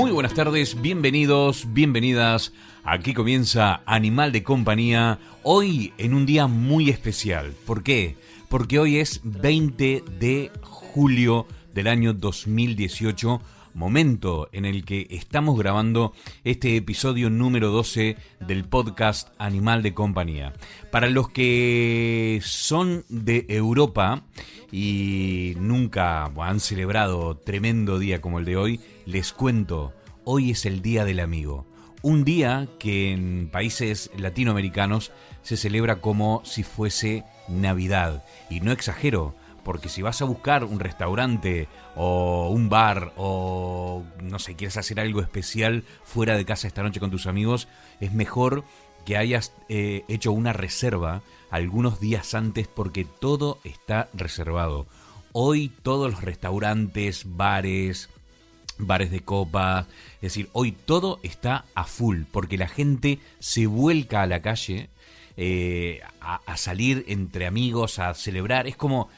Muy buenas tardes, bienvenidos, bienvenidas. Aquí comienza Animal de Compañía, hoy en un día muy especial. ¿Por qué? Porque hoy es 20 de julio del año 2018 momento en el que estamos grabando este episodio número 12 del podcast Animal de Compañía. Para los que son de Europa y nunca han celebrado tremendo día como el de hoy, les cuento, hoy es el Día del Amigo. Un día que en países latinoamericanos se celebra como si fuese Navidad. Y no exagero, porque si vas a buscar un restaurante o un bar o no sé, quieres hacer algo especial fuera de casa esta noche con tus amigos, es mejor que hayas eh, hecho una reserva algunos días antes porque todo está reservado. Hoy todos los restaurantes, bares, bares de copa, es decir, hoy todo está a full porque la gente se vuelca a la calle eh, a, salir entre amigos, a celebrar. Es como,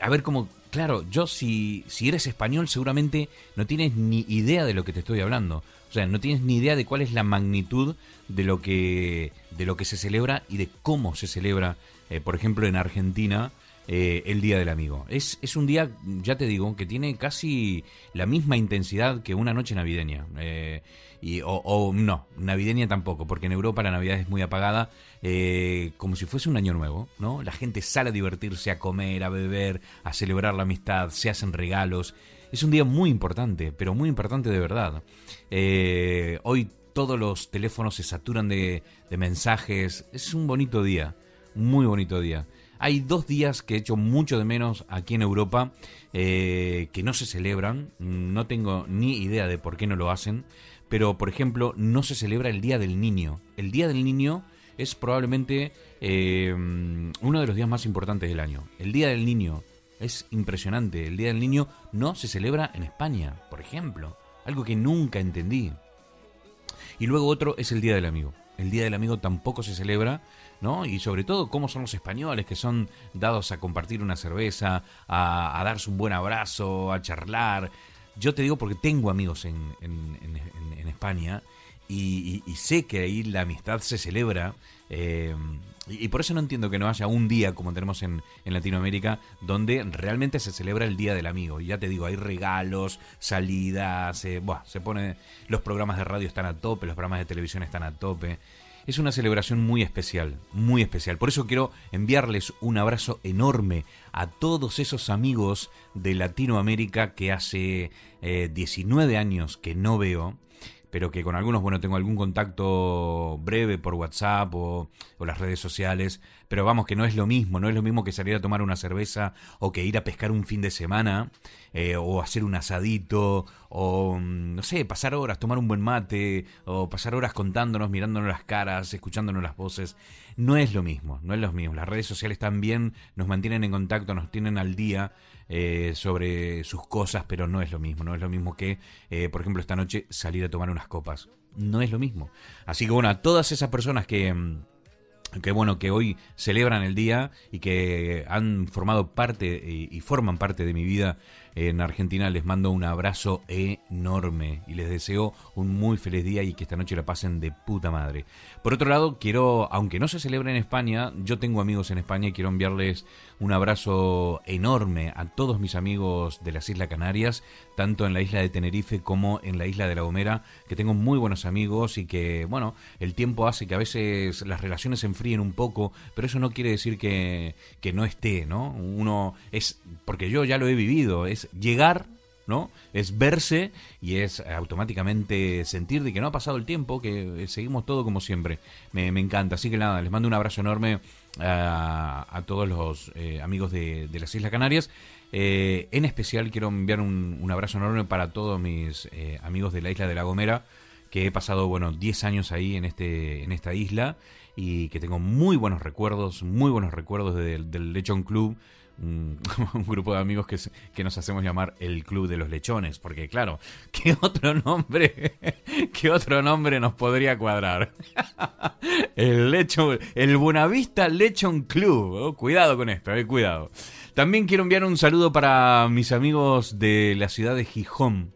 a ver, como, claro, yo si, si eres español seguramente no tienes ni idea de lo que te estoy hablando. O sea, no tienes ni idea de cuál es la magnitud de lo que, de lo que se celebra y de cómo se celebra, eh, por ejemplo, en Argentina. El Día del Amigo. Es, es, un día, ya te digo, que tiene casi la misma intensidad que una noche navideña. y, o, no, navideña tampoco, porque en Europa la Navidad es muy apagada eh, como si fuese un año nuevo, ¿no? La gente sale a divertirse, a comer, a beber, a celebrar la amistad, se hacen regalos. Es un día muy importante, pero muy importante de verdad. Eh, hoy todos los teléfonos se saturan de, mensajes. Es un bonito día, muy bonito día. Hay dos días que he hecho mucho de menos aquí en Europa eh, que no se celebran. No tengo ni idea de por qué no lo hacen. Pero, por ejemplo, no se celebra el Día del Niño. El Día del Niño es probablemente eh, uno de los días más importantes del año. El Día del Niño es impresionante. El Día del Niño no se celebra en España, por ejemplo. Algo que nunca entendí. Y luego otro es el Día del Amigo. El Día del Amigo tampoco se celebra, ¿no? Y sobre todo, cómo son los españoles que son dados a compartir una cerveza, a, darse un buen abrazo, a charlar. Yo te digo porque tengo amigos en, en España y, sé que ahí la amistad se celebra. Eh, y, por eso no entiendo que no haya un día como tenemos en, Latinoamérica donde realmente se celebra el Día del Amigo. Y ya te digo, hay regalos, salidas, eh, se pone, los programas de radio están a tope, los programas de televisión están a tope. Es una celebración muy especial, muy especial. Por eso quiero enviarles un abrazo enorme a todos esos amigos de Latinoamérica que hace 19 eh, años que no veo pero que con algunos, bueno, tengo algún contacto breve por WhatsApp o, las redes sociales, pero vamos, que no es lo mismo, no es lo mismo que salir a tomar una cerveza o que ir a pescar un fin de semana eh, o hacer un asadito o, mm, no sé, pasar horas, tomar un buen mate o pasar horas contándonos, mirándonos las caras, escuchándonos las voces. No es lo mismo, no es lo mismo. Las redes sociales también nos mantienen en contacto, nos tienen al día eh, sobre sus cosas, pero no es lo mismo. No es lo mismo que, eh, por ejemplo, esta noche salir a tomar unas copas. No es lo mismo. Así que bueno, a todas esas personas que mm, que bueno que hoy celebran el día y que han formado parte y, forman parte de mi vida en Argentina les mando un abrazo enorme y les deseo un muy feliz día y que esta noche la pasen de puta madre. Por otro lado, quiero, aunque no se celebre en España, yo tengo amigos en España y quiero enviarles un abrazo enorme a todos mis amigos de las Islas Canarias, tanto en la isla de Tenerife como en la isla de La Gomera, que tengo muy buenos amigos y que, bueno, el tiempo hace que a veces las relaciones se enfríen un poco, pero eso no quiere decir que, que no esté, ¿no? Uno es, porque yo ya lo he vivido, es llegar ¿no? Es verse y es automáticamente sentir de que no ha pasado el tiempo, que seguimos todo como siempre. Me, encanta. Así que nada, les mando un abrazo enorme a, todos los eh, amigos de, las Islas Canarias. Eh, en especial quiero enviar un, abrazo enorme para todos mis eh, amigos de la isla de La Gomera, que he pasado, bueno, 10 años ahí en, este, en esta isla y que tengo muy buenos recuerdos, muy buenos recuerdos del Lechon Club un, grupo de amigos que, que, nos hacemos llamar el Club de los Lechones, porque claro, ¿qué otro nombre, qué otro nombre nos podría cuadrar? el Lechon, el Buenavista Lechon Club, oh, cuidado con esto, eh, cuidado. También quiero enviar un saludo para mis amigos de la ciudad de Gijón,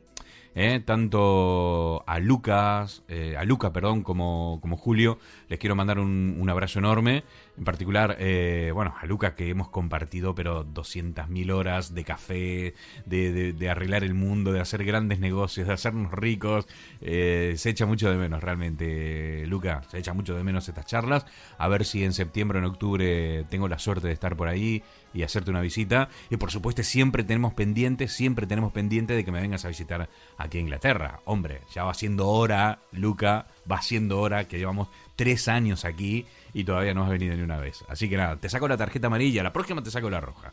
eh, tanto a Lucas, eh, a Luca, perdón, como, como Julio. Les quiero mandar un, un abrazo enorme. En particular, eh, bueno, a Luca que hemos compartido, pero 200.000 horas de café, de, arreglar el mundo, de hacer grandes negocios, de hacernos ricos. Eh, se echa mucho de menos, realmente, Luca. Se echa mucho de menos estas charlas. A ver si en septiembre o en octubre tengo la suerte de estar por ahí y hacerte una visita. Y por supuesto, siempre tenemos pendiente, siempre tenemos pendiente de que me vengas a visitar aquí en Inglaterra. Hombre, ya va siendo hora, Luca, va siendo hora que llevamos tres años aquí y todavía no has venido ni una vez. Así que nada, te saco la tarjeta amarilla, la próxima te saco la roja.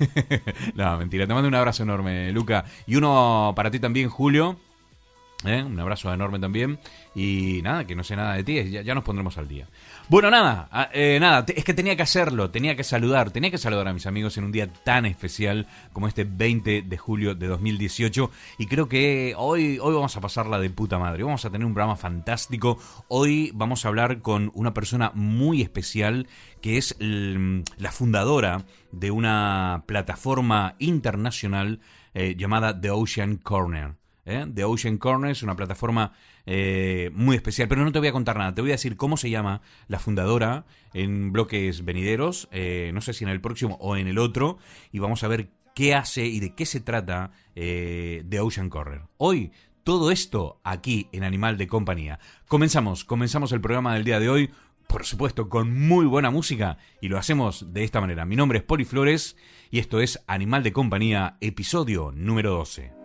no, mentira, te mando un abrazo enorme, Luca. Y uno para ti también, Julio. ¿Eh? Un abrazo enorme también. Y nada, que no sé nada de ti, ya, nos pondremos al día. Bueno, nada, ah, eh, nada, es que tenía que hacerlo, tenía que saludar, tenía que saludar a mis amigos en un día tan especial como este 20 de julio de 2018. Y creo que hoy, hoy vamos a pasarla de puta madre, vamos a tener un programa fantástico. Hoy vamos a hablar con una persona muy especial que es la fundadora de una plataforma internacional eh, llamada The Ocean Corner. ¿Eh? The Ocean Corner es una plataforma eh, muy especial, pero no te voy a contar nada, te voy a decir cómo se llama la fundadora en bloques venideros, eh, no sé si en el próximo o en el otro, y vamos a ver qué hace y de qué se trata The Ocean Corner. Hoy todo esto aquí en Animal de Compañía. Comenzamos, comenzamos el programa del día de hoy, por supuesto con muy buena música, y lo hacemos de esta manera. Mi nombre es Poli Flores y esto es Animal de Compañía, episodio número 12.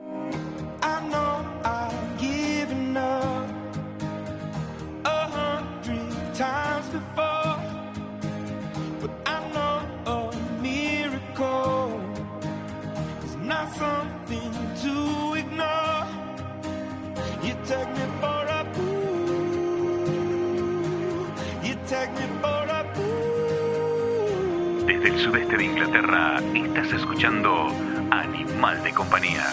De Inglaterra, estás escuchando Animal de Compañía.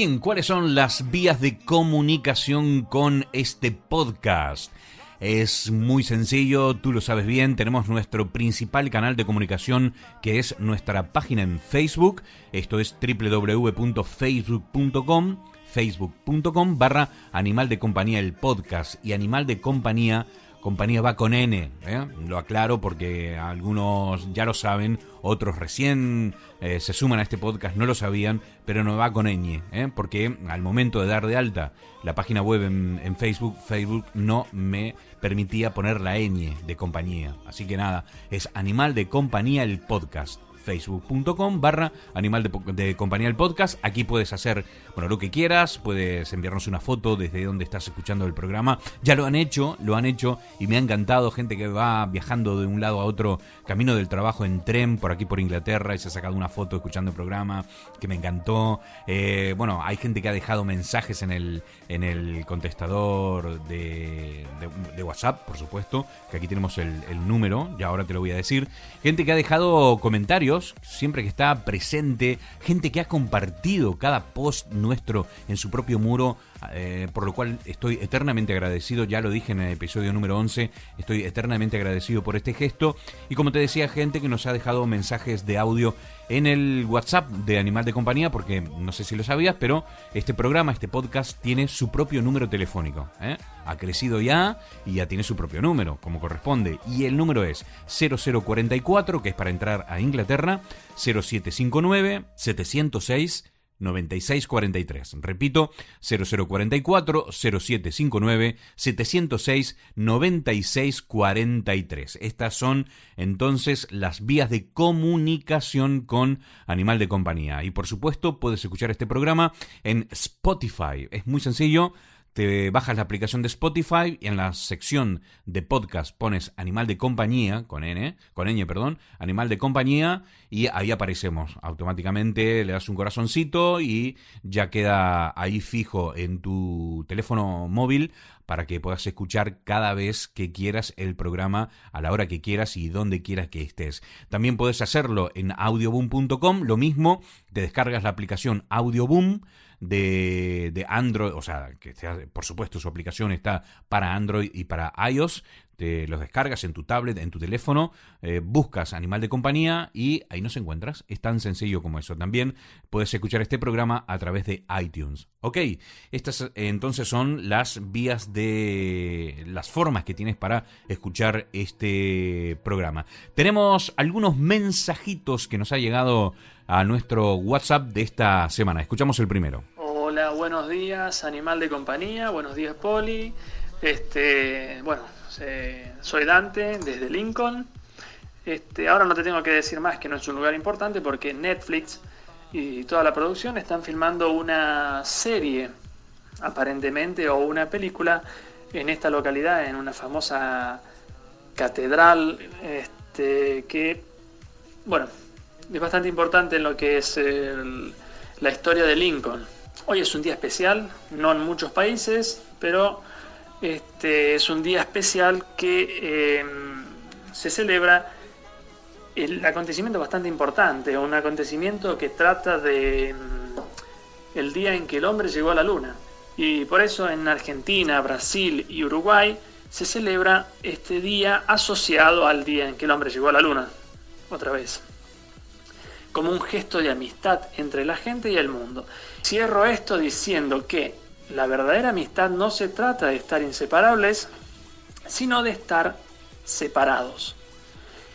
¿Cuáles son las vías de comunicación con este podcast? Es muy sencillo, tú lo sabes bien, tenemos nuestro principal canal de comunicación que es nuestra página en Facebook, esto es www.facebook.com facebook.com barra Animal de Compañía el podcast y Animal de Compañía compañía va con N, ¿eh? lo aclaro porque algunos ya lo saben, otros recién eh, se suman a este podcast, no lo sabían, pero no va con ñ, ¿eh? porque al momento de dar de alta la página web en, Facebook, Facebook no me permitía poner la ñ de compañía. Así que nada, es Animal de Compañía el podcast facebook.com barra animal de, compañía el podcast. Aquí puedes hacer bueno lo que quieras, puedes enviarnos una foto desde donde estás escuchando el programa. Ya lo han hecho, lo han hecho y me ha encantado gente que va viajando de un lado a otro camino del trabajo en tren por aquí por Inglaterra y se ha sacado una foto escuchando el programa que me encantó. Eh, bueno, hay gente que ha dejado mensajes en el, en el contestador de, de, WhatsApp, por supuesto, que aquí tenemos el, el número, ya ahora te lo voy a decir. Gente que ha dejado comentarios siempre que está presente, gente que ha compartido cada post nuestro en su propio muro, eh, por lo cual estoy eternamente agradecido, ya lo dije en el episodio número 11, estoy eternamente agradecido por este gesto, y como te decía, gente que nos ha dejado mensajes de audio en el WhatsApp de Animal de Compañía, porque no sé si lo sabías, pero este programa, este podcast, tiene su propio número telefónico. ¿eh? Ha crecido ya y ya tiene su propio número, como corresponde. Y el número es 0044, que es para entrar a Inglaterra, 0759 706 9643. Repito, 0044 0759 706 9643. Estas son entonces las vías de comunicación con Animal de Compañía. Y por supuesto, puedes escuchar este programa en Spotify. Es muy sencillo te bajas la aplicación de Spotify y en la sección de podcast pones Animal de Compañía, con N, con Ñ, perdón, Animal de Compañía, y ahí aparecemos. Automáticamente le das un corazoncito y ya queda ahí fijo en tu teléfono móvil para que puedas escuchar cada vez que quieras el programa a la hora que quieras y donde quieras que estés. También puedes hacerlo en audioboom.com, lo mismo, te descargas la aplicación Audioboom de, de Android, o sea, que por supuesto su aplicación está para Android y para iOS, te los descargas en tu tablet, en tu teléfono, eh, buscas Animal de Compañía y ahí nos encuentras. Es tan sencillo como eso. También puedes escuchar este programa a través de iTunes. Ok, estas eh, entonces son las vías de las formas que tienes para escuchar este programa. Tenemos algunos mensajitos que nos ha llegado a nuestro WhatsApp de esta semana. Escuchamos el primero. Hola, buenos días, animal de compañía, buenos días, Poli. Este, bueno, soy Dante desde Lincoln. Este, ahora no te tengo que decir más que no es un lugar importante porque Netflix y toda la producción están filmando una serie, aparentemente, o una película en esta localidad, en una famosa catedral, este, que, bueno, es bastante importante en lo que es la historia de Lincoln. Hoy es un día especial, no en muchos países, pero este es un día especial que em, se celebra el acontecimiento bastante importante, un acontecimiento que trata de em, el día en que el hombre llegó a la luna. Y por eso en Argentina, Brasil y Uruguay se celebra este día asociado al día en que el hombre llegó a la luna. Otra vez como un gesto de amistad entre la gente y el mundo. Cierro esto diciendo que la verdadera amistad no se trata de estar inseparables, sino de estar separados.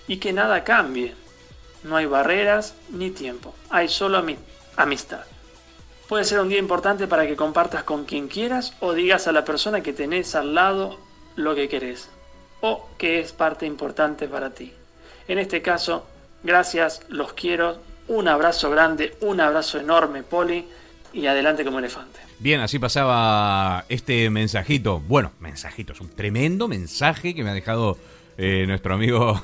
Y que nada cambie. No hay barreras ni tiempo. Hay solo amistad. Puede ser un día importante para que compartas con quien quieras o digas a la persona que tenés al lado lo que querés o que es parte importante para ti. En este caso, Gracias, los quiero. Un abrazo grande, un abrazo enorme, Poli. Y adelante como elefante. Bien, así pasaba este mensajito. Bueno, mensajito, es un tremendo mensaje que me ha dejado eh, nuestro amigo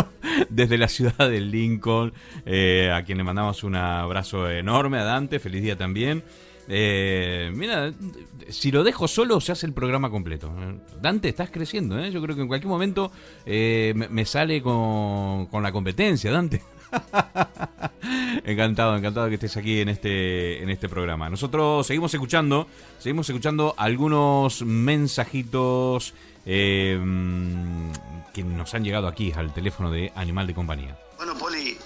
desde la ciudad de Lincoln, eh, a quien le mandamos un abrazo enorme a Dante, feliz día también. Eh, mira, si lo dejo solo se hace el programa completo. Dante, estás creciendo, ¿eh? Yo creo que en cualquier momento eh, me, sale con, con la competencia, Dante. encantado, encantado que estés aquí en este, en este programa. Nosotros seguimos escuchando, seguimos escuchando algunos mensajitos eh, que nos han llegado aquí al teléfono de Animal de Compañía. Bueno, Poli,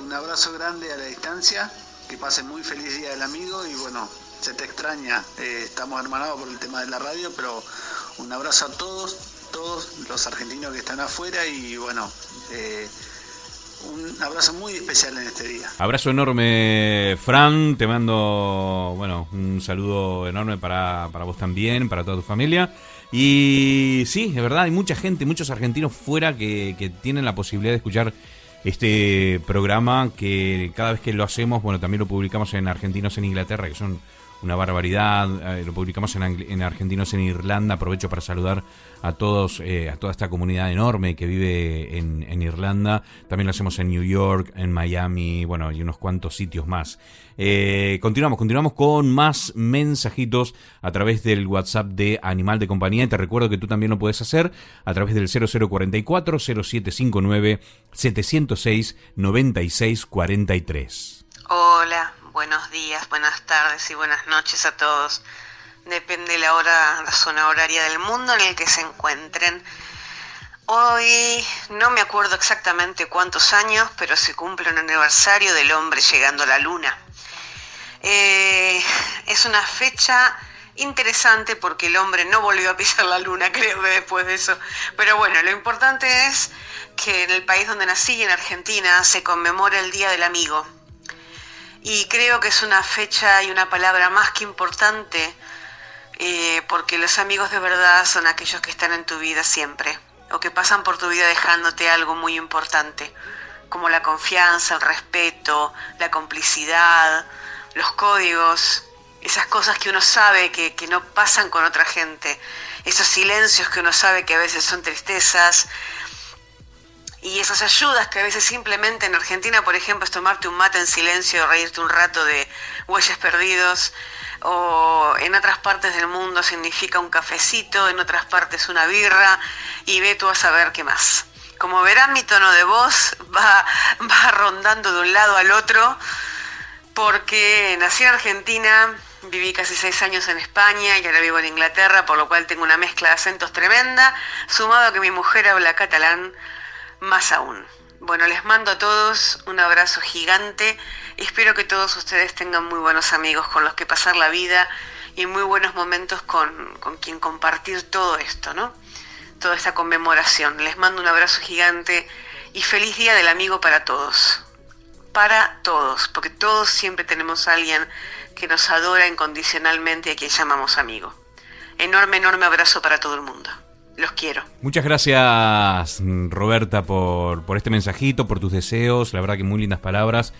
un abrazo grande a la distancia que pasen muy feliz día del amigo y bueno, se te extraña, eh, estamos hermanados por el tema de la radio, pero un abrazo a todos, todos los argentinos que están afuera y bueno, eh, un abrazo muy especial en este día. Abrazo enorme, Fran, te mando, bueno, un saludo enorme para, para vos también, para toda tu familia. Y sí, es verdad, hay mucha gente, muchos argentinos fuera que, que tienen la posibilidad de escuchar este programa que cada vez que lo hacemos, bueno, también lo publicamos en Argentinos en Inglaterra, que son una barbaridad. Eh, lo publicamos en, en, Argentinos en Irlanda. Aprovecho para saludar a todos, eh, a toda esta comunidad enorme que vive en, en, Irlanda. También lo hacemos en New York, en Miami, bueno, y unos cuantos sitios más. Eh, continuamos, continuamos con más mensajitos a través del WhatsApp de Animal de Compañía. Y te recuerdo que tú también lo puedes hacer a través del 0044 0759 706 9643. Hola, buenos días, buenas tardes y buenas noches a todos. Depende la hora, la zona horaria del mundo en el que se encuentren. Hoy no me acuerdo exactamente cuántos años, pero se cumple un aniversario del hombre llegando a la luna. Eh, es una fecha interesante porque el hombre no volvió a pisar la luna, creo después de eso. Pero bueno, lo importante es que en el país donde nací, en Argentina, se conmemora el Día del Amigo Y creo que es una fecha y una palabra más que importante eh, porque los amigos de verdad son aquellos que están en tu vida siempre o que pasan por tu vida dejándote algo muy importante, como la confianza, el respeto, la complicidad, los códigos, esas cosas que uno sabe que, que no pasan con otra gente, esos silencios que uno sabe que a veces son tristezas, y esas ayudas que a veces simplemente en Argentina, por ejemplo, es tomarte un mate en silencio, reírte un rato de huellas perdidos, o en otras partes del mundo significa un cafecito, en otras partes una birra, y ve tú a saber qué más. Como verán, mi tono de voz va, va rondando de un lado al otro, porque nací en Argentina, viví casi seis años en España y ahora vivo en Inglaterra, por lo cual tengo una mezcla de acentos tremenda, sumado a que mi mujer habla catalán más aún. Bueno, les mando a todos un abrazo gigante. Espero que todos ustedes tengan muy buenos amigos con los que pasar la vida y muy buenos momentos con, con quien compartir todo esto, ¿no? Toda esta conmemoración. Les mando un abrazo gigante y feliz día del amigo para todos. Para todos, porque todos siempre tenemos a alguien que nos adora incondicionalmente y a quien llamamos amigo. Enorme, enorme abrazo para todo el mundo. Los quiero. Muchas gracias, Roberta, por, por este mensajito, por tus deseos. La verdad que muy lindas palabras.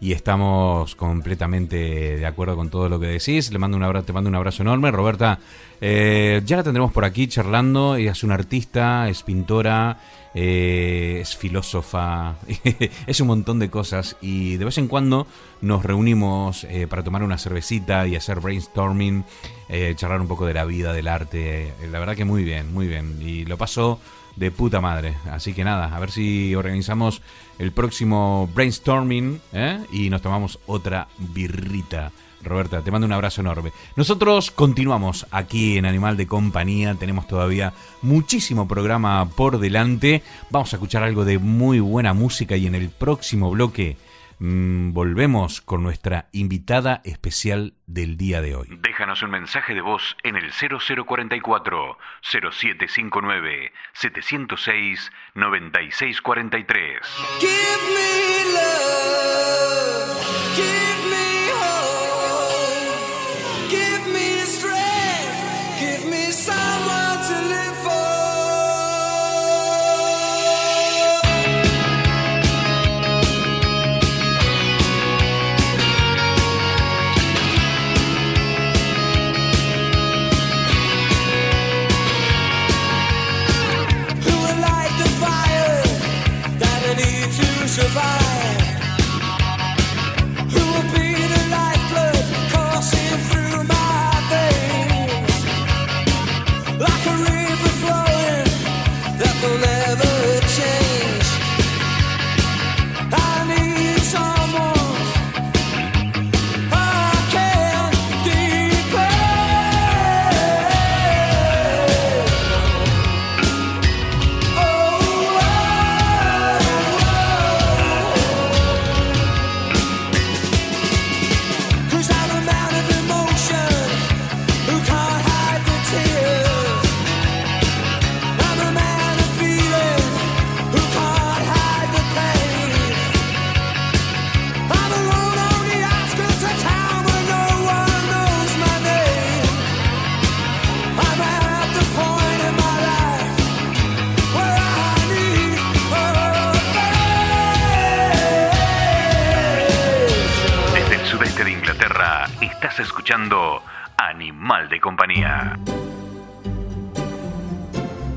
Y estamos completamente de acuerdo con todo lo que decís. Le mando un abrazo, te mando un abrazo enorme. Roberta, eh, ya la tendremos por aquí charlando. Ella es una artista, es pintora, eh, es filósofa, es un montón de cosas. Y de vez en cuando nos reunimos eh, para tomar una cervecita y hacer brainstorming, eh, charlar un poco de la vida, del arte. La verdad que muy bien, muy bien. Y lo pasó de puta madre. Así que nada, a ver si organizamos el próximo brainstorming ¿eh? y nos tomamos otra birrita. Roberta, te mando un abrazo enorme. Nosotros continuamos aquí en Animal de Compañía, tenemos todavía muchísimo programa por delante. Vamos a escuchar algo de muy buena música y en el próximo bloque Mm, volvemos con nuestra invitada especial del día de hoy. Déjanos un mensaje de voz en el 0044 0759 706 9643. Give me love, Animal de Compañía.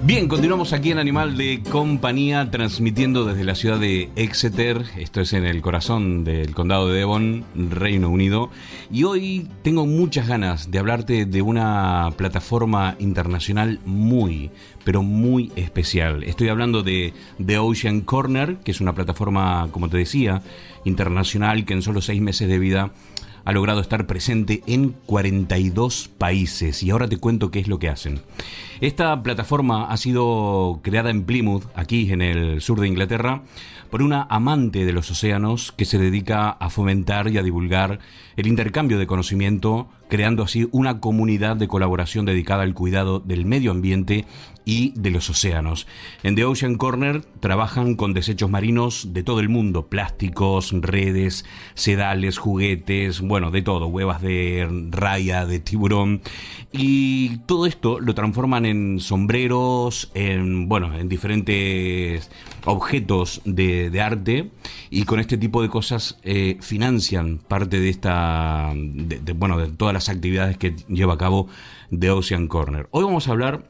Bien, continuamos aquí en Animal de Compañía, transmitiendo desde la ciudad de Exeter, esto es en el corazón del condado de Devon, Reino Unido, y hoy tengo muchas ganas de hablarte de una plataforma internacional muy, pero muy especial. Estoy hablando de The Ocean Corner, que es una plataforma, como te decía, internacional que en solo seis meses de vida ha logrado estar presente en 42 países y ahora te cuento qué es lo que hacen. Esta plataforma ha sido creada en Plymouth, aquí en el sur de Inglaterra, por una amante de los océanos que se dedica a fomentar y a divulgar el intercambio de conocimiento, creando así una comunidad de colaboración dedicada al cuidado del medio ambiente y de los océanos. En The Ocean Corner trabajan con desechos marinos de todo el mundo, plásticos, redes, sedales, juguetes, bueno, de todo, huevas de raya, de tiburón. Y todo esto lo transforman en sombreros, en, bueno, en diferentes objetos de, arte y con este tipo de cosas eh, financian parte de esta, bueno, de todas las actividades que lleva a cabo The Ocean Corner. Hoy vamos a hablar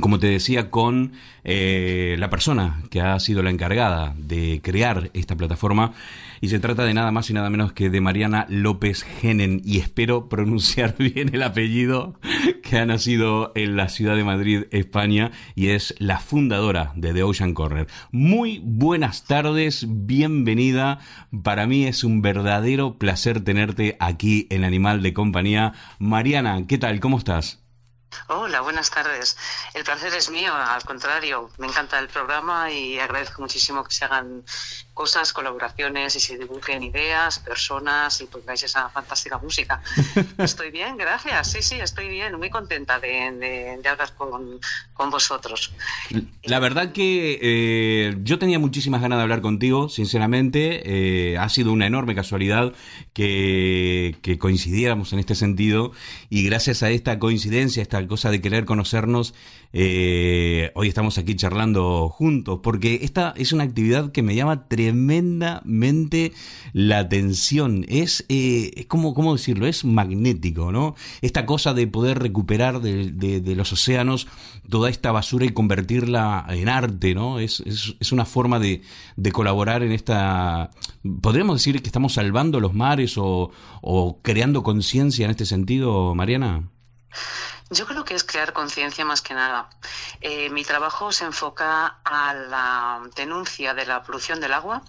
como te decía, con eh, la persona que ha sido la encargada de crear esta plataforma. Y se trata de nada más y nada menos que de Mariana López Genen. Y espero pronunciar bien el apellido, que ha nacido en la ciudad de Madrid, España, y es la fundadora de The Ocean Corner. Muy buenas tardes, bienvenida. Para mí es un verdadero placer tenerte aquí en Animal de Compañía. Mariana, ¿qué tal? ¿Cómo estás? Hola, buenas tardes. El placer es mío, al contrario, me encanta el programa y agradezco muchísimo que se hagan cosas, colaboraciones y se divulguen ideas, personas y pongáis esa fantástica música. Estoy bien, gracias. Sí, sí, estoy bien, muy contenta de, de- de hablar con, con vosotros. La verdad que eh, yo tenía muchísimas ganas de hablar contigo, sinceramente. Eh, ha sido una enorme casualidad que, que coincidiéramos en este sentido y gracias a esta coincidencia, esta cosa de querer conocernos, eh, hoy estamos aquí charlando juntos, porque esta es una actividad que me llama tremendamente la atención. Es, eh, es como, ¿cómo decirlo? Es magnético, ¿no? Esta cosa de poder recuperar de, de- de los océanos toda esta basura y convertirla en arte, ¿no? Es, es, es una forma de, de colaborar en esta... ¿Podríamos decir que estamos salvando los mares o, o creando conciencia en este sentido, Mariana? Yo creo que es crear conciencia más que nada. Eh, mi trabajo se enfoca a la denuncia de la polución del agua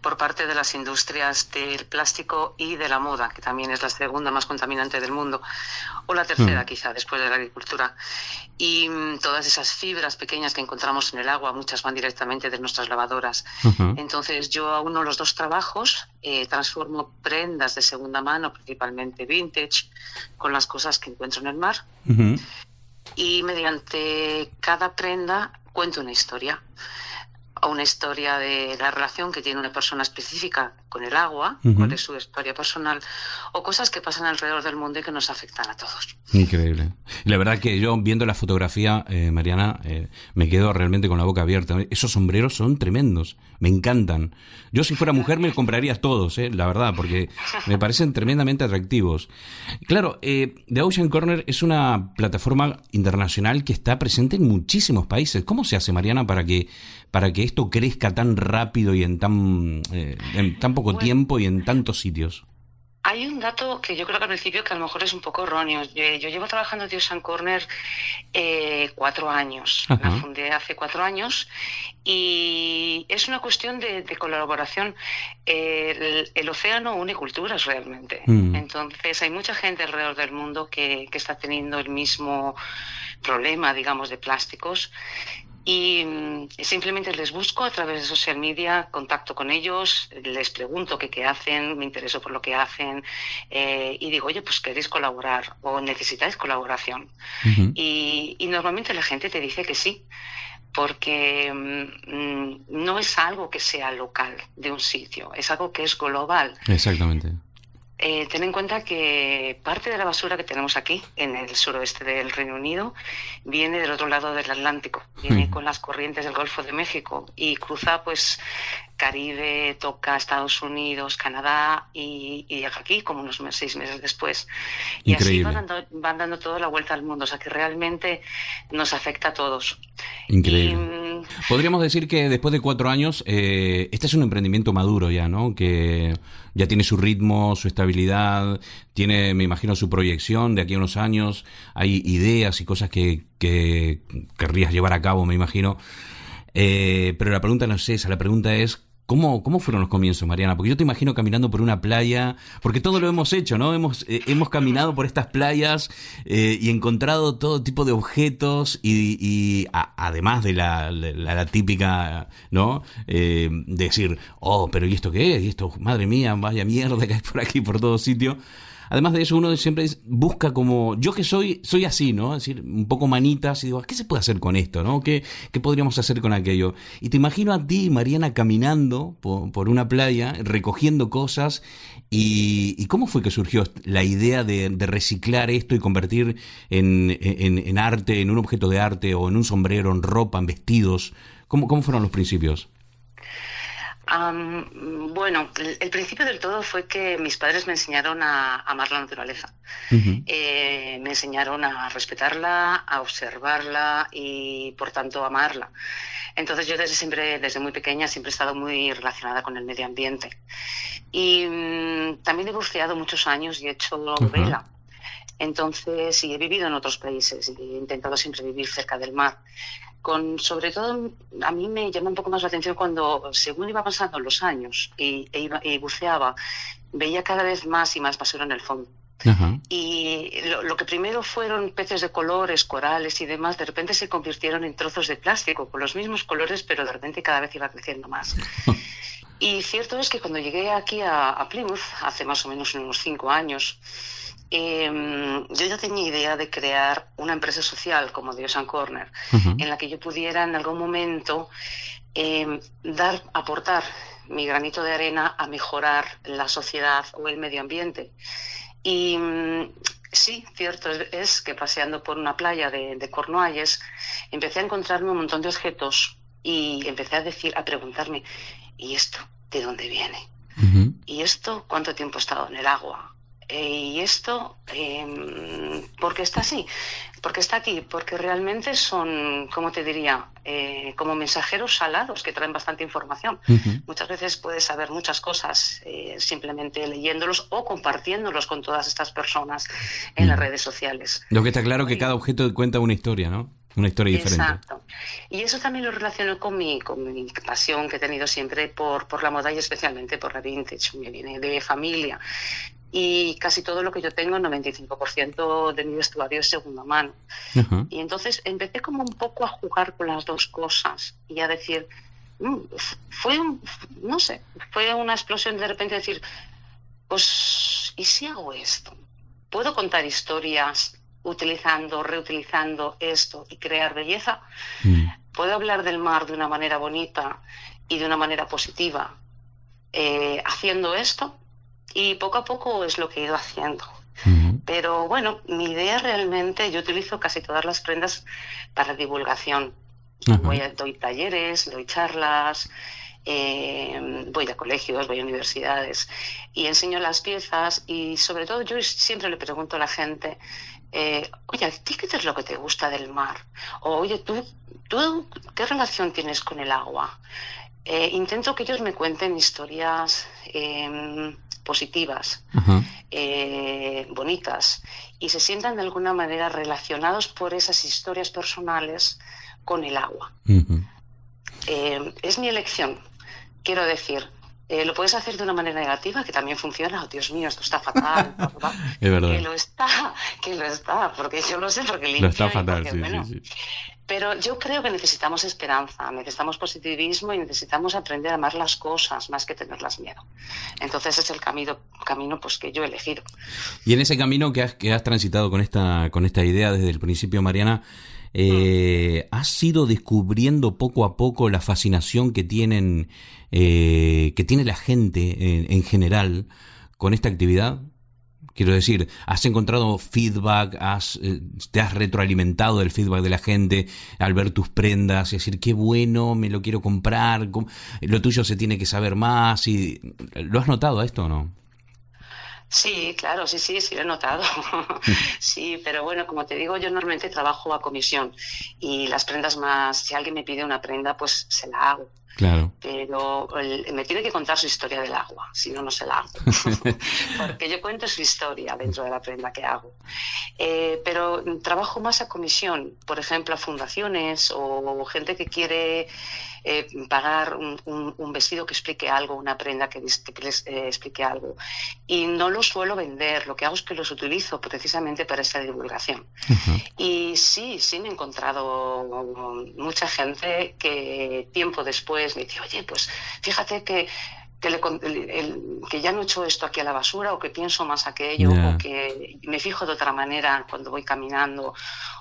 por parte de las industrias del plástico y de la moda, que también es la segunda más contaminante del mundo, o la tercera Mm. quizá después de la agricultura. Y mm, todas esas fibras pequeñas que encontramos en el agua, muchas van directamente de nuestras lavadoras. Ujú. Entonces yo auno los dos trabajos, eh, transformo prendas de segunda mano, principalmente vintage, con las cosas que encuentro en el mar Ujú. y mediante cada prenda cuento una historia. O una historia de la relación que tiene una persona específica con el agua, cuál es su historia personal, o cosas que pasan alrededor del mundo y que nos afectan a todos. Increíble. Y la verdad que yo viendo la fotografía, eh, Mariana, eh, me quedo realmente con la boca abierta. Esos sombreros son tremendos, me encantan. Yo si fuera mujer me compraría todos, eh, la verdad, porque me parecen tremendamente atractivos. Claro, eh, The Ocean Corner es una plataforma internacional que está presente en muchísimos países. ¿Cómo se hace, Mariana, para que para que esto crezca tan rápido y en tan eh, en tan poco Bueno. tiempo y en tantos sitios? Hay un dato que yo creo que al principio que a lo mejor es un poco erróneo. Yo, yo llevo trabajando en The Ocean Corner eh, cuatro años. Ajá. La fundé hace cuatro años y es una cuestión de, de colaboración. El, el océano une culturas realmente. Mm. Entonces hay mucha gente alrededor del mundo que, que está teniendo el mismo problema, digamos, de plásticos y mm, simplemente les busco a través de social media, contacto con ellos, les pregunto qué, qué hacen, me intereso por lo que hacen eh, y digo, oye, pues queréis colaborar o necesitáis colaboración. Y, y normalmente la gente te dice que sí, porque mm, mm, no es algo que sea local de un sitio, es algo que es global. Exactamente. Eh, ten en cuenta que parte de la basura que tenemos aquí, en el suroeste del Reino Unido, viene del otro lado del Atlántico, viene Hmm. con las corrientes del Golfo de México y cruza pues Caribe, toca Estados Unidos, Canadá y, y llega aquí como unos seis meses después. Y Increíble. así van dando, van dando toda la vuelta al mundo, o sea que realmente nos afecta a todos. Increíble. Y, Podríamos decir que después de cuatro años, eh, este es un emprendimiento maduro ya, ¿no? Que ya tiene su ritmo, su estabilidad, tiene, me imagino, su proyección de aquí a unos años. Hay ideas y cosas que, que querrías llevar a cabo, me imagino. Eh, pero la pregunta no es esa, la pregunta es, ¿cómo, ¿cómo fueron los comienzos, Mariana? Porque yo te imagino caminando por una playa, porque todo lo hemos hecho, ¿no? Hemos, eh, hemos caminado por estas playas eh, y encontrado todo tipo de objetos y, y a- además de la, la- la típica, ¿no? Eh, decir, oh, pero ¿y esto qué es? ¿Y esto, madre mía, vaya mierda que hay por aquí, por todo sitio? Además de eso, uno siempre busca como, yo que soy, soy así, ¿no? Es decir, un poco manitas y digo, ¿qué se puede hacer con esto, no? ¿Qué, qué podríamos hacer con aquello? Y te imagino a ti, Mariana, caminando por, por una playa, recogiendo cosas. Y, cómo fue que surgió la idea de, de reciclar esto y convertir en, en- en arte, en un objeto de arte o en un sombrero, en ropa, en vestidos? ¿Cómo, cómo fueron los principios? Bueno, el, el principio del todo fue que mis padres me enseñaron a amar la naturaleza. Eh, me enseñaron a respetarla, a observarla y, por tanto, amarla. Entonces yo desde siempre, desde muy pequeña, siempre he estado muy relacionada con el medio ambiente. Y mm, también he buceado muchos años y he hecho vela. Entonces, sí, he vivido en otros países y he intentado siempre vivir cerca del mar. Con, sobre todo, a mí me llama un poco más la atención cuando, según iba pasando los años y, e iba- y buceaba, veía cada vez más y más basura en el fondo. Ajá. Y lo, lo que primero fueron peces de colores, corales y demás, de repente se convirtieron en trozos de plástico con los mismos colores, pero de repente cada vez iba creciendo más. Y cierto es que cuando llegué aquí a, a Plymouth, hace más o menos unos cinco años, em, yo ya tenía idea de crear una empresa social como The Ocean Corner, en la que yo pudiera en algún momento em, dar, aportar mi granito de arena a mejorar la sociedad o el medio ambiente. Y mm, sí, cierto es, que paseando por una playa de, de Cornualles empecé a encontrarme un montón de objetos y empecé a decir, a preguntarme, ¿y esto de dónde viene? ¿Y esto cuánto tiempo ha estado en el agua? Eh, ¿Y esto eh, por qué está así? Porque está aquí, porque realmente son, ¿cómo te diría? Eh, como mensajeros salados que traen bastante información. Muchas veces puedes saber muchas cosas eh, simplemente leyéndolos o compartiéndolos con todas estas personas en las Mm. redes sociales. Lo que está claro que cada objeto cuenta una historia, ¿no? Una historia diferente. Exacto. Y eso también lo relaciono con mi, con mi pasión que he tenido siempre por, por la moda y especialmente por la vintage. Me viene de familia. Y casi todo lo que yo tengo, el 95% de mi vestuario es segunda mano. Y entonces empecé como un poco a jugar con las dos cosas y a decir, mm, fue un, no sé, fue una explosión de repente decir, pues, ¿y si hago esto? ¿Puedo contar historias utilizando, reutilizando esto y crear belleza? Mm. ¿Puedo hablar del mar de una manera bonita y de una manera positiva eh, haciendo esto? Y poco a poco es lo que he ido haciendo. Pero bueno, mi idea realmente, yo utilizo casi todas las prendas para divulgación. Voy a, doy talleres, doy charlas, eh, voy a colegios, voy a universidades y enseño las piezas y sobre todo yo siempre le pregunto a la gente, eh, oye, ¿a ti qué es lo que te gusta del mar? O oye, ¿tú, tú qué relación tienes con el agua? Eh, intento que ellos me cuenten historias em, positivas eh, bonitas y se sientan de alguna manera relacionados por esas historias personales con el agua. Eh, es mi elección, quiero decir. Eh, lo puedes hacer de una manera negativa, que también funciona. Oh, Dios mío, esto está fatal. Es verdad. Que lo está, que lo está, porque yo lo sé, porque limpio. Lo está fatal, porque, sí, bueno, sí, sí. pero yo creo que necesitamos esperanza, necesitamos positivismo y necesitamos aprender a amar las cosas más que tenerlas miedo. Entonces es el camino, camino pues que yo he elegido. Y en ese camino que has, que has transitado con esta, con esta idea desde el principio, Mariana, eh, ¿has ido descubriendo poco a poco la fascinación que tienen, eh, que tiene la gente en, en general con esta actividad? Quiero decir, ¿has encontrado feedback? Has, eh, ¿Te has retroalimentado del feedback de la gente al ver tus prendas? Es decir, qué bueno, me lo quiero comprar, lo tuyo se tiene que saber más. Y, ¿Lo has notado esto o no? Sí, claro, sí, sí, sí lo he notado. sí, pero bueno, como te digo, yo normalmente trabajo a comisión y las prendas más, si alguien me pide una prenda, pues se la hago. Claro. Pero el- me tiene que contar su historia del agua, si no, no se la hago. Porque yo cuento su historia dentro de la prenda que hago. Eh, pero trabajo más a comisión, por ejemplo, a fundaciones o gente que quiere eh, pagar un, un- un vestido que explique algo, una prenda que, les eh, explique algo. Y no los suelo vender, lo que hago es que los utilizo precisamente para esta divulgación. Y sí, sí me he encontrado mucha gente que tiempo después me dice, oye, pues fíjate que que, le el- el- que ya no echo esto aquí a la basura o que pienso más aquello Ya. o que me fijo de otra manera cuando voy caminando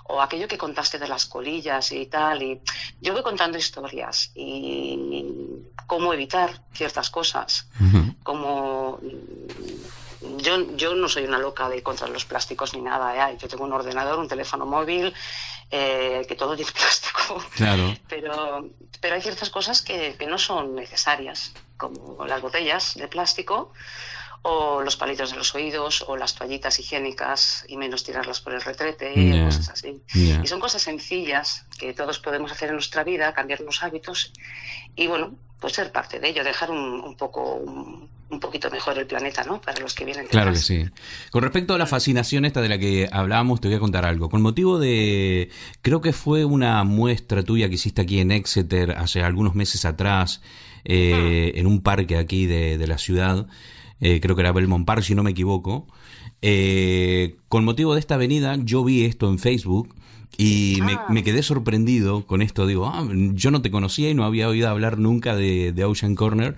o aquello que contaste de las colillas y tal. Y yo voy contando historias y cómo evitar ciertas cosas, como mm, yo, yo no soy una loca de contra los plásticos ni nada, ¿eh? yo tengo un ordenador, un teléfono móvil, eh, que todo tiene plástico. Claro. Pero, pero hay ciertas cosas que, que no son necesarias, como las botellas de plástico o los palitos de los oídos o las toallitas higiénicas y menos tirarlas por el retrete, Ya. cosas así. Y son cosas sencillas que todos podemos hacer en nuestra vida, cambiar los hábitos y bueno, pues ser parte de ello, dejar un, un poco un, un poquito mejor el planeta, ¿no? Para los que vienen Claro que sí. Con respecto a la fascinación esta de la que hablábamos, te voy a contar algo. Con motivo de, creo que fue una muestra tuya que hiciste aquí en Exeter hace algunos meses atrás, eh, en un parque aquí de, de la ciudad, eh, creo que era Belmont Park, si no me equivoco. Eh, con motivo de esta avenida, yo vi esto en Facebook y me, me quedé sorprendido con esto. Digo, ah, yo no te conocía y no había oído hablar nunca de, de Ocean Corner.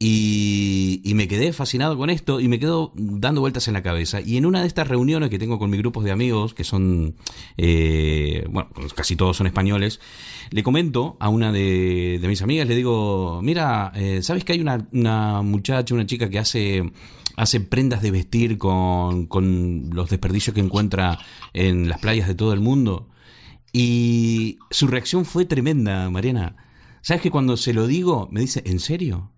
Y, me quedé fascinado con esto y me quedo dando vueltas en la cabeza. Y en una de estas reuniones que tengo con mis grupos de amigos, que son, eh, bueno, pues casi todos son españoles, le comento a una de, de mis amigas, le digo, mira, eh, ¿sabes que hay una, una muchacha, una chica que hace, hace prendas de vestir con, con los desperdicios que encuentra en las playas de todo el mundo? Y su reacción fue tremenda, Mariana. ¿Sabes que cuando se lo digo, me dice, ¿en serio?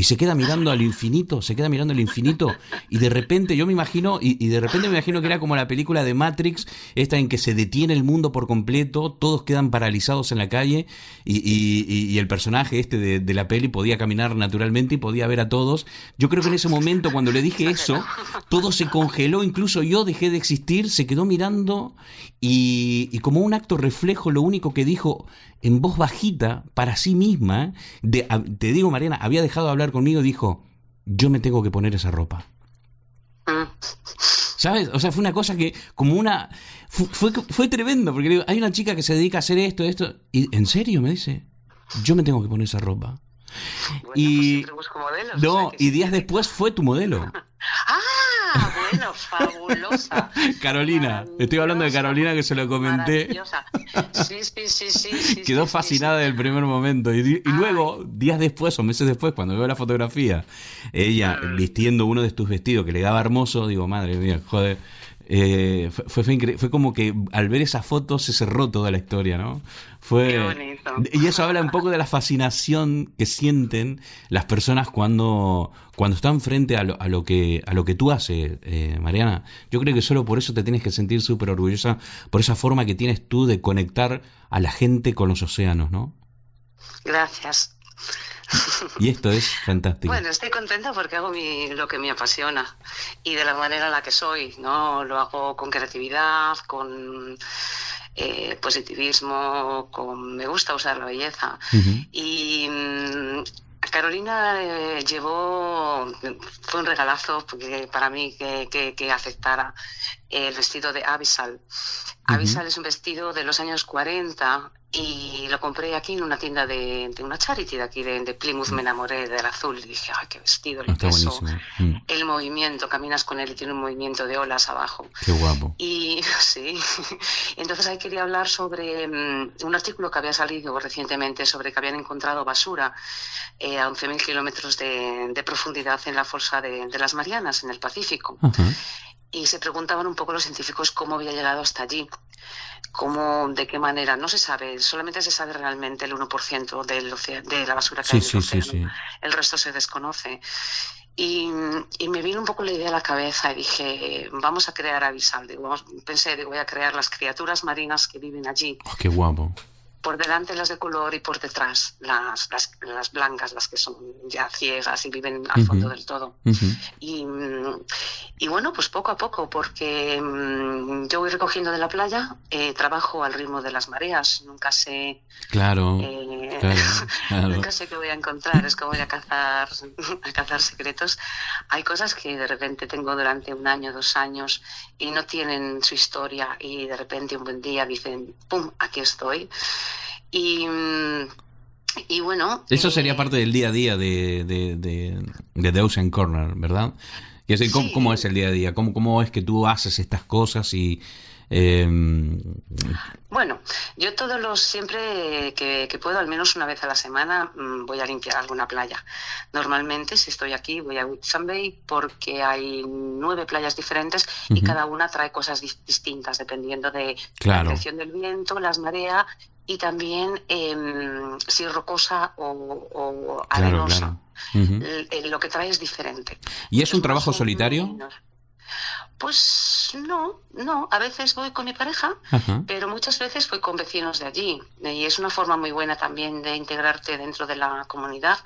Y se queda mirando al infinito, se queda mirando al infinito, y de repente yo me imagino, y, de repente me imagino que era como la película de Matrix, esta en que se detiene el mundo por completo, todos quedan paralizados en la calle, y, y- y- el personaje este de, la peli podía caminar naturalmente y podía ver a todos. Yo creo que en ese momento, cuando le dije eso, todo se congeló, incluso yo dejé de existir, se quedó mirando, y, y como un acto reflejo, lo único que dijo en voz bajita para sí misma, de- te digo Mariana, había dejado de hablar conmigo y dijo, yo me tengo que poner esa ropa. Mm. ¿Sabes? O sea, fue una cosa que, como una... fu- Fue, fue, tremendo, porque digo, hay una chica que se dedica a hacer esto, esto, y ¿en serio? Me dice, yo me tengo que poner esa ropa. Bueno, Y- pues o sea No, y sí. días después fue tu modelo. Ah, bueno, fabulosa. Carolina, estoy hablando de Carolina que se lo comenté. Sí, sí, sí, sí. sí, Quedó sí, sí, fascinada sí. del primer momento. Y, y luego, días después o meses después, cuando veo la fotografía, ella vistiendo uno de tus vestidos que le daba hermoso, digo, madre mía, joder. Eh, fue, fue, fue como que al ver esa foto se cerró toda la historia, ¿no? Fue, Qué bonito. Y eso habla un poco de la fascinación que sienten las personas cuando, cuando están frente a lo, a lo que a lo que tú haces, eh, Mariana. Yo creo que solo por eso te tienes que sentir súper orgullosa, por esa forma que tienes tú de conectar a la gente con los océanos, ¿no? Gracias. Y esto es fantástico. Bueno, estoy contenta porque hago mi- lo que me apasiona y de la manera en la que soy, ¿no? Lo hago con creatividad, con eh, positivismo, con me gusta usar la belleza. Y mm, Carolina eh, llevó, fue un regalazo porque para mí que, que- que aceptara el vestido de Abyssal. Abyssal es un vestido de los años 40 y lo compré aquí en una tienda de, de una charity de aquí de, de Plymouth. Me enamoré del azul y dije, ay, qué vestido, el Está peso, buenísimo. Mm, el movimiento, caminas con él y tiene un movimiento de olas abajo. qué guapo. Y sí, entonces ahí quería hablar sobre mm, un artículo que había salido recientemente sobre que habían encontrado basura eh, a 11.000 kilómetros de, de profundidad en la fosa de, de las Marianas, en el Pacífico. Y se preguntaban un poco los científicos cómo había llegado hasta allí, cómo, de qué manera. No se sabe, solamente se sabe realmente el 1% del de la basura que Sí, hay en el sí, sí, océano sí. el resto se desconoce. Y, y me vino un poco la idea a la cabeza y dije, vamos a crear Avisal. Digo, vamos- pensé, digo, voy a crear las criaturas marinas que viven allí. Oh, qué guapo. Por delante las de color y por detrás las, las, las blancas, las que son ya ciegas y viven al fondo del todo. Ujú. Y, mm, y bueno, pues poco a poco, porque mm, yo voy recogiendo de la playa, eh, trabajo al ritmo de las mareas, nunca sé, Claro, eh, claro, claro. nunca sé qué voy a encontrar, es como ir a cazar, a cazar secretos. Hay cosas que de repente tengo durante un año, dos años y no tienen su historia y de repente un buen día dicen, ¡pum!, aquí estoy. Y, Y bueno... Eso eh, sería parte del día a día de, de, de, de The Ocean Corner, ¿verdad? Y así, ¿cómo, Sí. cómo es el día a día? ¿Cómo, ¿Cómo es que tú haces estas cosas y... eh, Bueno, yo todos los, siempre que, que puedo, al menos una vez a la semana, mm, voy a limpiar alguna playa. Normalmente, si estoy aquí, voy a Whitsunday porque hay nueve playas diferentes y cada una trae cosas dis- distintas dependiendo de Claro. la dirección del viento, las mareas y también em, si es rocosa o, o arenosa. claro. Eh, Lo que trae es diferente. ¿Y es un trabajo solitario? Pues no, no. A veces voy con mi pareja, Ajá. pero muchas veces voy con vecinos de allí. Y es una forma muy buena también de integrarte dentro de la comunidad,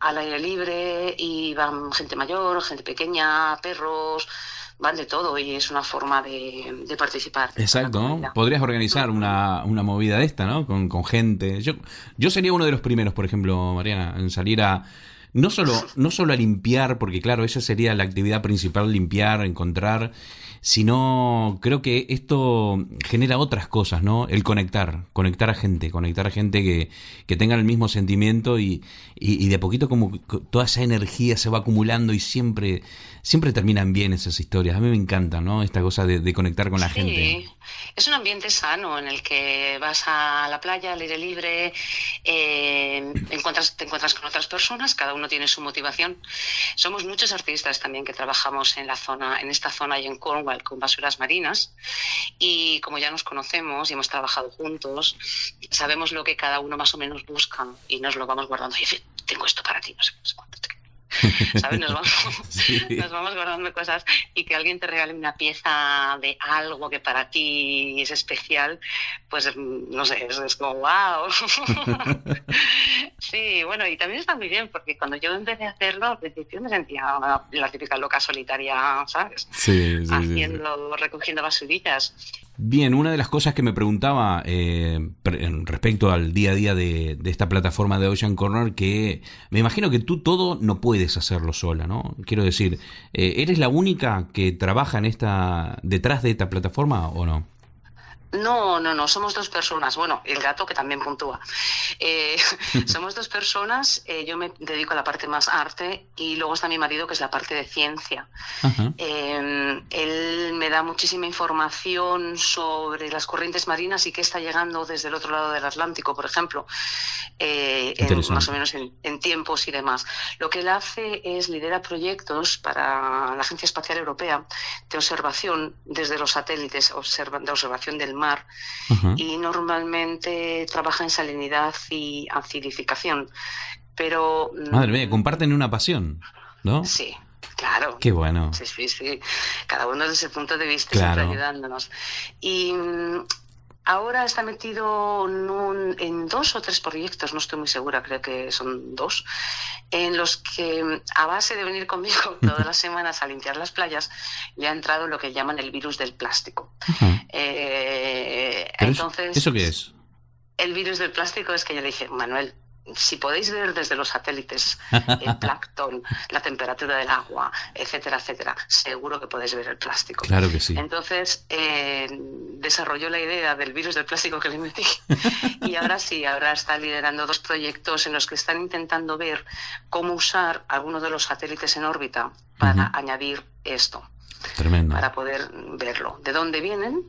al aire libre, y van gente mayor, gente pequeña, perros, van de todo, y es una forma de, de participar. Exacto. Podrías organizar una, una movida de esta, ¿no? Con, con gente. Yo, yo sería uno de los primeros, por ejemplo, Mariana, en salir a... No solo, no solo a limpiar, porque claro, esa sería la actividad principal, limpiar, encontrar, sino creo que esto genera otras cosas, ¿no? El conectar, conectar a gente, conectar a gente que, que tenga el mismo sentimiento y, y, y de a poquito como toda esa energía se va acumulando y siempre, siempre terminan bien esas historias. A mí me encanta, ¿no? Esta cosa de, de conectar con la gente. Sí, es un ambiente sano en el que vas a la playa al aire libre, eh, encuentras, te encuentras con otras personas, cada uno tiene su motivación. Somos muchos artistas también que trabajamos en la zona, en esta zona y en Cornwall con basuras marinas y como ya nos conocemos y hemos trabajado juntos, sabemos lo que cada uno más o menos busca y nos lo vamos guardando. Oye, tengo esto para ti, no sé, no sé cuánto. ¿Sabes? Nos vamos, Sí. nos vamos guardando cosas y que alguien te regale una pieza de algo que para ti es especial, pues no sé, es, es como wow. sí, bueno, y también está muy bien porque cuando yo empecé a hacerlo, al principio me sentía la típica loca solitaria, ¿sabes? Sí, sí. Haciendo, recogiendo basurillas. Bien, una de las cosas que me preguntaba eh, respecto al día a día de, de esta plataforma de Ocean Corner, que me imagino que tú todo no puedes hacerlo sola, ¿no? Quiero decir, eh, ¿eres la única que trabaja en esta detrás de esta plataforma o no? No, no, no, somos dos personas. Bueno, el gato que también puntúa. Eh, somos dos personas. eh, yo me dedico a la parte más arte y luego está mi marido que es la parte de ciencia. Eh, él me da muchísima información sobre las corrientes marinas y qué está llegando desde el otro lado del Atlántico, por ejemplo, eh, en- más o menos en, en tiempos y demás. Lo que él hace es lidera proyectos para la Agencia Espacial Europea de observación desde los satélites observa- de observación del mar y normalmente trabaja en salinidad y acidificación. Pero mm, Madre mía, comparten una pasión, ¿no? sí, claro. Qué bueno. Sí, sí, sí. Cada uno desde su punto de vista Claro. siempre ayudándonos. Y mm, ahora está metido en, un- en dos o tres proyectos, no estoy muy segura, creo que son dos, en los que a base de venir conmigo todas las semanas a limpiar las playas, le ha entrado lo que llaman el virus del plástico. Eh, entonces, ¿Eso qué es? el virus del plástico es que yo le dije, Manuel, si podéis ver desde los satélites el plancton, la temperatura del agua, etcétera, etcétera, seguro que podéis ver el plástico. Claro que sí. Entonces eh, desarrolló la idea del virus del plástico que le metí y ahora sí, ahora está liderando dos proyectos en los que están intentando ver cómo usar algunos de los satélites en órbita para añadir esto Tremendo. para poder verlo. ¿De dónde vienen?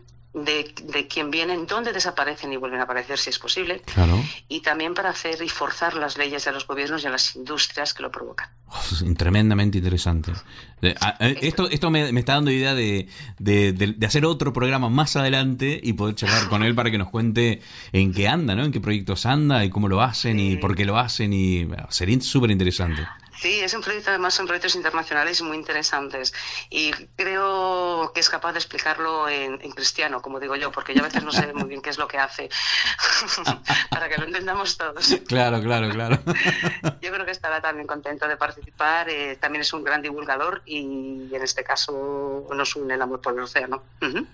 De, de quién vienen, dónde desaparecen y vuelven a aparecer si es posible, Claro. y también para hacer y forzar las leyes de los gobiernos y a las industrias que lo provocan. Tremendamente interesante. Eh, a- eh, Esto, esto me, me está dando idea de, de- de- de hacer otro programa más adelante y poder charlar con él para que nos cuente en qué anda, ¿no? En qué proyectos anda y cómo lo hacen y por qué lo hacen y sería súper interesante. Sí, es un proyecto, además son proyectos internacionales muy interesantes y creo que es capaz de explicarlo en, en cristiano, como digo yo, porque yo a veces no sé muy bien qué es lo que hace, para que lo entendamos todos. Claro, claro, claro. Yo creo que estará también contento de participar, eh, también es un gran divulgador y en este caso nos une el amor por el océano.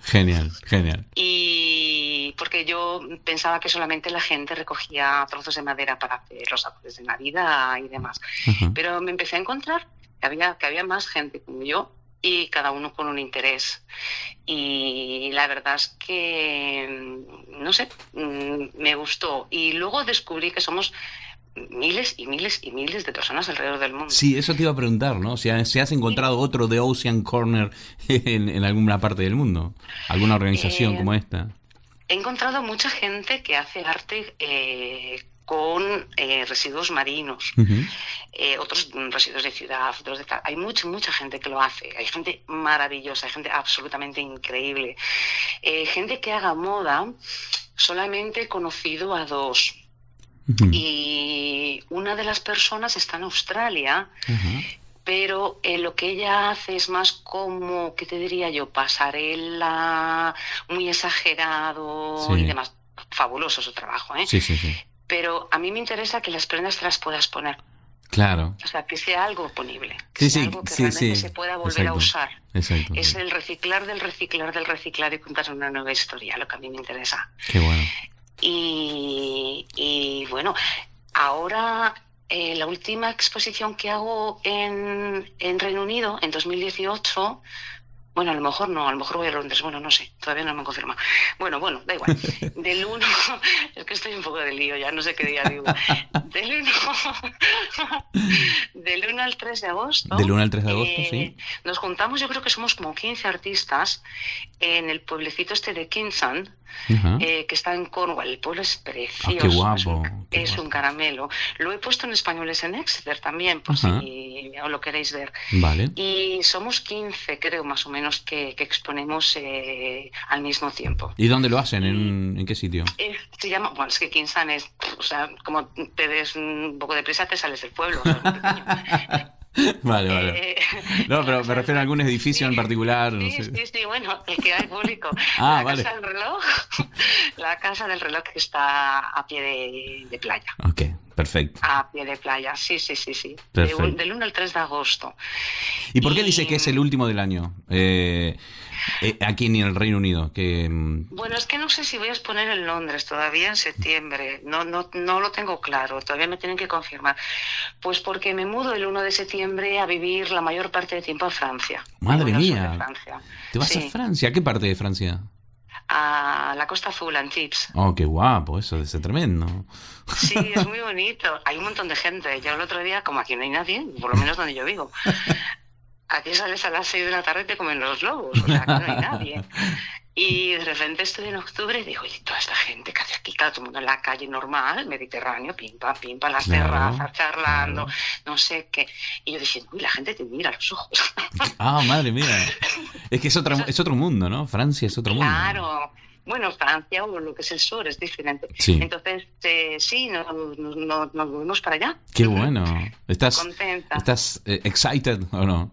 Genial, genial. Y porque yo pensaba que solamente la gente recogía trozos de madera para hacer los árboles de Navidad y demás. Pero me empecé a encontrar que había, que había más gente como yo y cada uno con un interés. Y la verdad es que, mm, no sé, mm, me gustó. Y luego descubrí que somos miles y miles y miles de personas alrededor del mundo. Sí, eso te iba a preguntar, ¿no? Si has, si has encontrado otro de Ocean Corner en, en alguna parte del mundo, alguna organización Eh, como esta. He encontrado mucha gente que hace arte eh, con eh, residuos marinos, eh, otros mm, residuos de ciudad, otros de tal. Hay mucha, mucha gente que lo hace. Hay gente maravillosa, hay gente absolutamente increíble. Eh, gente que haga moda, solamente he conocido a dos. Y una de las personas está en Australia, Ajá. pero eh, lo que ella hace es más como, ¿qué te diría yo? Pasarela, muy exagerado Sí. y demás. Fabuloso su trabajo, ¿eh? Sí, sí, sí. Pero a mí me interesa que las prendas te las puedas poner. Claro. O sea, que sea algo ponible. Que Sí, sea sí, algo que sí, realmente se pueda volver a usar. Exacto. Es el reciclar del reciclar del reciclar y contar una nueva historia, lo que a mí me interesa. Qué bueno. Y, y, bueno, ahora eh, la última exposición que hago en, en Reino Unido, en 2018, bueno, a lo mejor no, a lo mejor voy a Londres, bueno, no sé, todavía no me confirma. Bueno, bueno, da igual. Del 1, es que estoy un poco de lío, ya no sé qué día digo. Del 1, del 1 al 3 de agosto. Del 1 al 3 de agosto, eh, sí. Nos juntamos, yo creo que somos como 15 artistas en el pueblecito este de Kingston, Ajá. eh, que está en Cornwall. El pueblo es precioso. Ah, qué es guapo, un, qué es un caramelo. Lo he puesto en españoles en Exeter también, por Ajá. si os lo queréis ver. Vale. Y somos 15, creo, más o menos, que, que exponemos eh, al mismo tiempo. ¿Y dónde lo hacen? ¿En, en qué sitio? Eh, se llama, bueno, es que Kingston es, o sea, como te des un poco de prisa, te sales del pueblo. o sea, es. Vale, vale. Eh, No, pero me refiero a algún edificio en sí, particular. No Sí, sé. sí, sí, bueno, el que hay público. Ah, la vale. casa del reloj, la casa del reloj que está a pie de, de playa. Ok, perfecto. A pie de playa, sí, sí, sí, sí. De del 1 al 3 de agosto. ¿Y por qué Y- dice que es el último del año? Eh, eh, aquí en el Reino Unido. Que, mm, Bueno, es que no sé si voy a exponer en Londres todavía en septiembre. No, no, no lo tengo claro. Todavía me tienen que confirmar. Pues porque me mudo el 1 de septiembre a vivir la mayor parte del tiempo a Francia. Madre mía. Francia. ¿Te vas Sí, a Francia? ¿A qué parte de Francia? a la Costa Azul, Antibes. Oh, qué guapo, eso ser tremendo. Sí, es muy bonito. Hay un montón de gente. Yo el otro día, como aquí no hay nadie, por lo menos donde yo vivo, aquí sales a las 6 de la tarde y te comen los lobos. O sea, no hay nadie. Y de repente estoy en octubre y digo, oye, toda esta gente que hace aquí, claro, todo el mundo en la calle normal, Mediterráneo, pim, pam, pim, pam, las Claro, terrazas, charlando, claro. no sé qué. Y yo diciendo, uy, la gente te mira a los ojos. Ah, madre mía. Es que es otro, es otro mundo, ¿no? Francia es otro mundo. Claro. Bueno, Francia o lo que es el sur es diferente. Sí. Entonces, eh, sí, nos, nos, nos- para allá. Qué bueno. ¿Estás, Contenta. ¿estás eh, excited o no?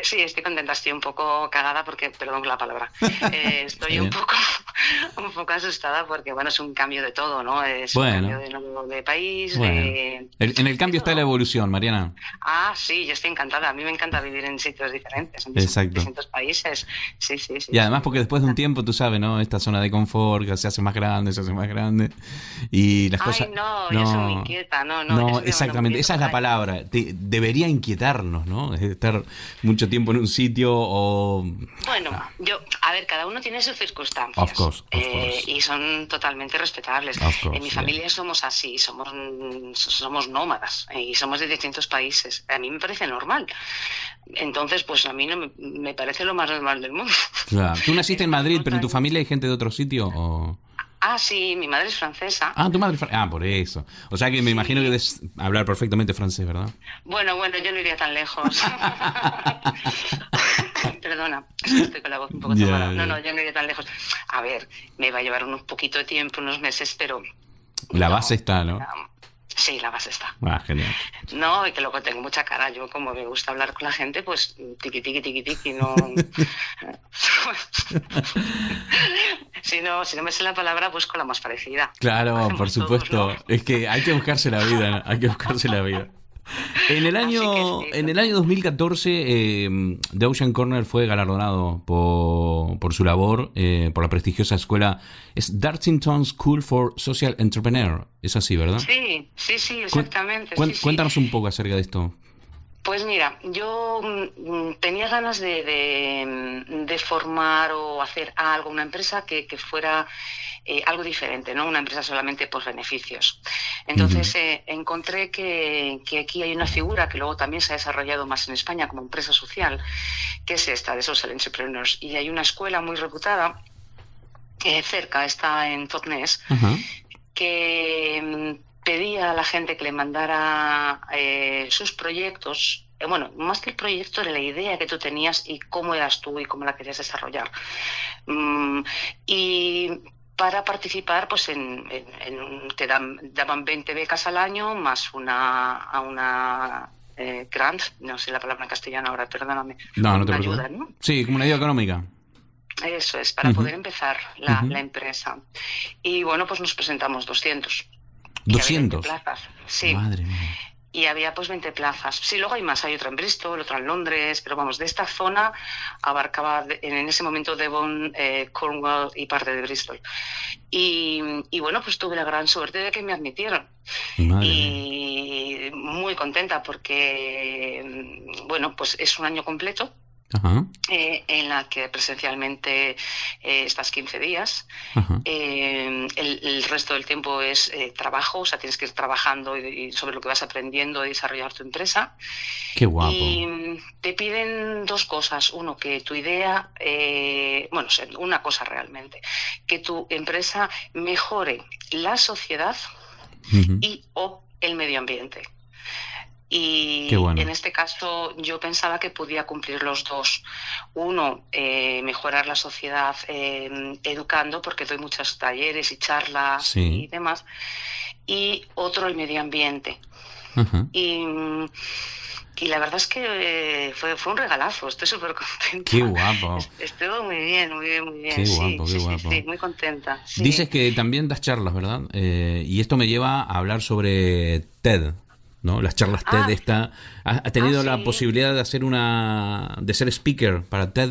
Sí, estoy contenta, estoy un poco cagada porque, perdón la palabra, eh, estoy un poco, un poco asustada porque, bueno, es un cambio de todo, ¿no? Es Bueno. un cambio de, de país, Bueno. de... El- en el cambio está la evolución, Mariana. Ah, sí, yo estoy encantada, a mí me encanta vivir en sitios diferentes, en Exacto. distintos países, sí, sí, sí. Y además porque después de un tiempo, tú sabes, ¿no? Esta zona de confort que se hace más grande, se hace más grande. Y las Ay, cosas... no, yo soy inquieta, no, no. No, exactamente, esa es la palabra. Te- debería inquietarnos, ¿no? Es Estar mucho tiempo en un sitio o... Bueno, yo, a ver, cada uno tiene sus circunstancias. Of course, of eh, y son totalmente respetables. Of course, en mi yeah. familia somos así, somos, somos nómadas eh, y somos de distintos países. A mí me parece normal. Entonces, pues a mí no me, me parece lo más normal del mundo. Claro. Tú naciste en Madrid, pero en tu familia hay gente de otro sitio o... Ah, sí, mi madre es francesa. Ah, tu madre... fr- Ah, por eso. O sea que me imagino que debes hablar perfectamente francés, ¿verdad? Bueno, bueno, yo no iría tan lejos. Perdona, es estoy con la voz un poco Ya, tomada. No, no, yo no iría tan lejos. A ver, me va a llevar un poquito de tiempo, unos meses, pero... La no, base está, ¿no? Sí, la base está. Ah, genial. No, y que luego tengo mucha cara. Yo, como me gusta hablar con la gente, pues tiqui, tiqui, tiqui, tiqui, no. si, no si no me sé la palabra, busco la más parecida. Claro, por supuesto. todos, ¿no? Es que hay que buscarse la vida, hay que buscarse la vida. En el año, en el año 2014, eh, The Ocean Corner fue galardonado por, por su labor eh, por la prestigiosa escuela es Dartington School for Social Entrepreneur. Es así, ¿verdad? Sí, sí, sí, exactamente. cuen- sí, sí. Cuéntanos un poco acerca de esto. Pues mira, yo mm, tenía ganas de, de, de formar o hacer algo, una empresa que, que fuera eh, algo diferente, no una empresa solamente por beneficios. Entonces eh, encontré que, que aquí hay una figura que luego también se ha desarrollado más en España como empresa social, que es esta de Social Entrepreneurs. Y hay una escuela muy reputada eh, cerca, está en Totnes, que mm, pedía a la gente que le mandara eh, sus proyectos. eh, Bueno, más que el proyecto era la idea que tú tenías y cómo eras tú y cómo la querías desarrollar. Mm, y para participar, pues en, en- te dan, daban 20 becas al año más una, a una eh, grant, no sé la palabra en castellano ahora, perdóname. No, no te preocupes. ayuda, ¿no? Sí, como una ayuda económica. Eso es, para poder empezar la, la empresa. Y bueno, pues nos presentamos 200. Y había 20 200. plazas. Sí, Madre mía. y había pues 20 plazas. Sí, luego hay más, hay otra en Bristol, otra en Londres, pero vamos, de esta zona abarcaba en ese momento Devon, eh, Cornwall y parte de Bristol. Y, y bueno, pues tuve la gran suerte de que me admitieron Madre y muy contenta porque, mm, bueno, pues es un año completo Ajá. eh, en la que presencialmente eh, estás 15 días. Eh, el, el resto del tiempo es trabajo, o sea, tienes que ir trabajando y, y sobre lo que vas aprendiendo y desarrollar tu empresa. Qué guapo. Y te piden dos cosas. Uno, que tu idea, bueno, una cosa realmente, que tu empresa mejore la sociedad y o el medio ambiente. Y Qué bueno. en este caso yo pensaba que podía cumplir los dos. Uno, eh, mejorar la sociedad eh, educando, porque doy muchos talleres y charlas Sí. y demás. Y otro, el medio ambiente. Y, y la verdad es que eh, fue, fue un regalazo, estoy súper contenta. Qué guapo. Es- Estuvo muy bien, muy bien, muy bien. Qué sí, guapo, qué sí, sí, guapo. sí, muy contenta. Dices que también das charlas, ¿verdad? Eh, y esto me lleva a hablar sobre TED, ¿no? Las charlas TED. Ah. Esta, ¿Has tenido Ah, la posibilidad de hacer una... de ser speaker para TED?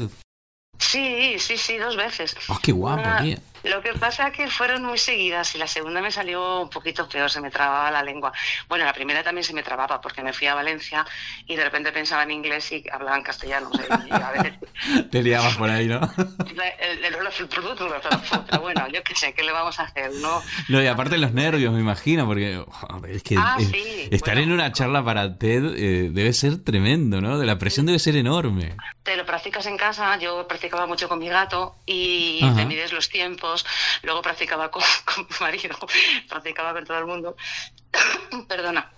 Sí, sí, sí, dos veces. ¡Ah, qué guapo, Una-! Lo que pasa es que fueron muy seguidas y la segunda me salió un poquito peor, se me trababa la lengua. Bueno, la primera también se me trababa porque me fui a Valencia y de repente pensaba en inglés y hablaba en castellano. o sea, y a veces Te liabas por ahí, ¿no? el, producto, pero bueno, yo qué sé, ¿qué le vamos a hacer? No, No, y aparte los nervios, me imagino, porque es que Ah, sí, estar bueno. en una charla para TED eh, debe ser tremendo, ¿no? De la presión debe ser enorme. te lo practicas en casa, yo practicaba mucho con mi gato y Ajá. te mides los tiempos, luego practicaba con, con mi marido, practicaba con todo el mundo, perdona.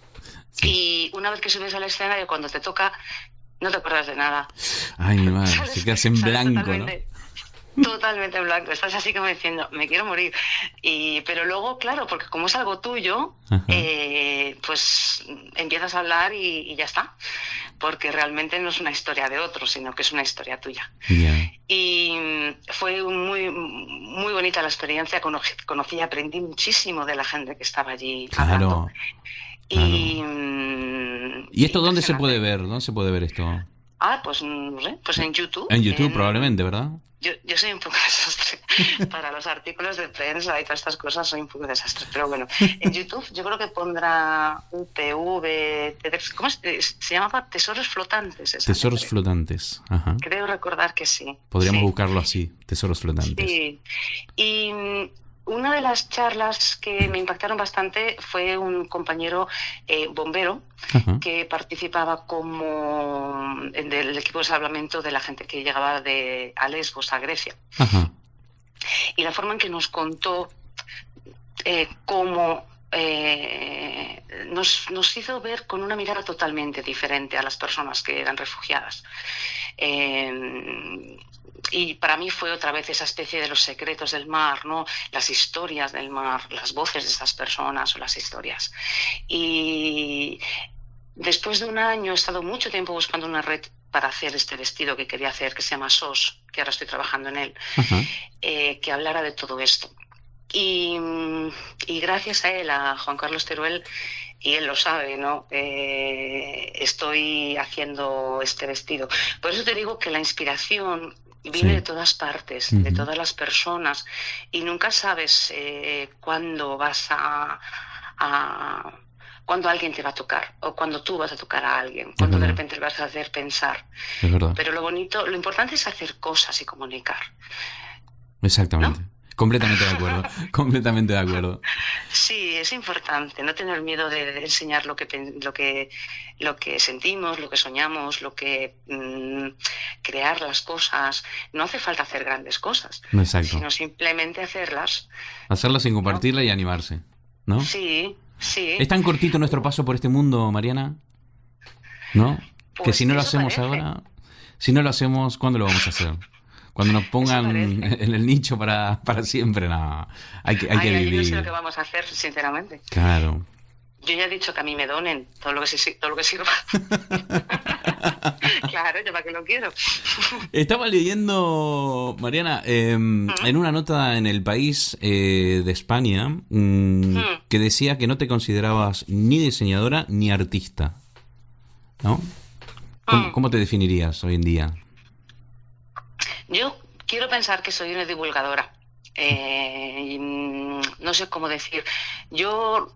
Y una vez que subes a la escena y cuando te toca, no te acuerdas de nada. Ay, mi madre, se quedas en blanco, ¿no? Totalmente, Totalmente en blanco, estás así como diciendo, me quiero morir. Y, pero luego, claro, porque como es algo tuyo, eh, pues empiezas a hablar y, y ya está. Porque realmente no es una historia de otro, sino que es una historia tuya. Ya. Y fue muy, muy bonita la experiencia, conocí, conocí y aprendí muchísimo de la gente que estaba allí hablando. Claro. Y, mm, ¿Y esto dónde se puede ver? ¿Dónde se puede ver esto? Ah, pues no sé, pues en YouTube. En YouTube en- probablemente, ¿verdad? Yo, yo soy un poco desastre. Para los artículos de prensa y todas estas cosas soy un poco desastre. Pero bueno, en YouTube yo creo que pondrá UPV, ¿cómo es? Es- se llamaba Tesoros Flotantes. esa Tesoros flotantes. Ajá. Creo recordar que sí. Podríamos Sí. buscarlo así, tesoros flotantes. Sí. Y mm, una de las charlas que me impactaron bastante fue un compañero eh, bombero que participaba como en del equipo de salvamento de la gente que llegaba de a Lesbos, a Grecia. Y la forma en que nos contó eh, cómo eh, nos, nos hizo ver con una mirada totalmente diferente a las personas que eran refugiadas. Eh, y para mí fue otra vez esa especie de los secretos del mar, ¿no? Las historias del mar, las voces de esas personas o las historias. Y después de un año he estado mucho tiempo buscando una red para hacer este vestido que quería hacer, que se llama SOS, que ahora estoy trabajando en él, Ajá. eh, que hablara de todo esto. Y, y gracias a él, a Juan Carlos Teruel, y él lo sabe, ¿no? Eh, estoy haciendo este vestido. Por eso te digo que la inspiración viene Sí. de todas partes, de todas las personas, y nunca sabes eh, cuándo vas a, a- cuando alguien te va a tocar o cuando tú vas a tocar a alguien, cuando de repente le vas a hacer pensar. Pero lo bonito, lo importante es hacer cosas y comunicar. Exactamente. Completamente de acuerdo. Completamente de acuerdo. Sí, es importante no tener miedo de, enseñar lo que, lo, que, lo que sentimos, lo que soñamos, lo que mm, crear las cosas. No hace falta hacer grandes cosas, Exacto. sino simplemente hacerlas. Hacerla sin compartirla y animarse. ¿No? Sí, sí. ¿Es tan cortito nuestro paso por este mundo, Mariana? ¿No? que Pues si no lo hacemos parece. ahora, si no lo hacemos, ¿cuándo lo vamos a hacer? Cuando nos pongan en el nicho para, para siempre, nada. Hay que, hay que Ay, ay, yo no sé vivir. lo que vamos a hacer, sinceramente. Claro. Yo ya he dicho que a mí me donen todo lo que, se- todo lo que sirva. claro, yo para qué lo quiero. Estaba leyendo, Mariana, eh, en una nota en El País eh, de España mm, que decía que no te considerabas ni diseñadora ni artista. ¿No? ¿Cómo, Mm. cómo te definirías hoy en día? Yo quiero pensar que soy una divulgadora. Eh, mm, no sé cómo decir. Yo,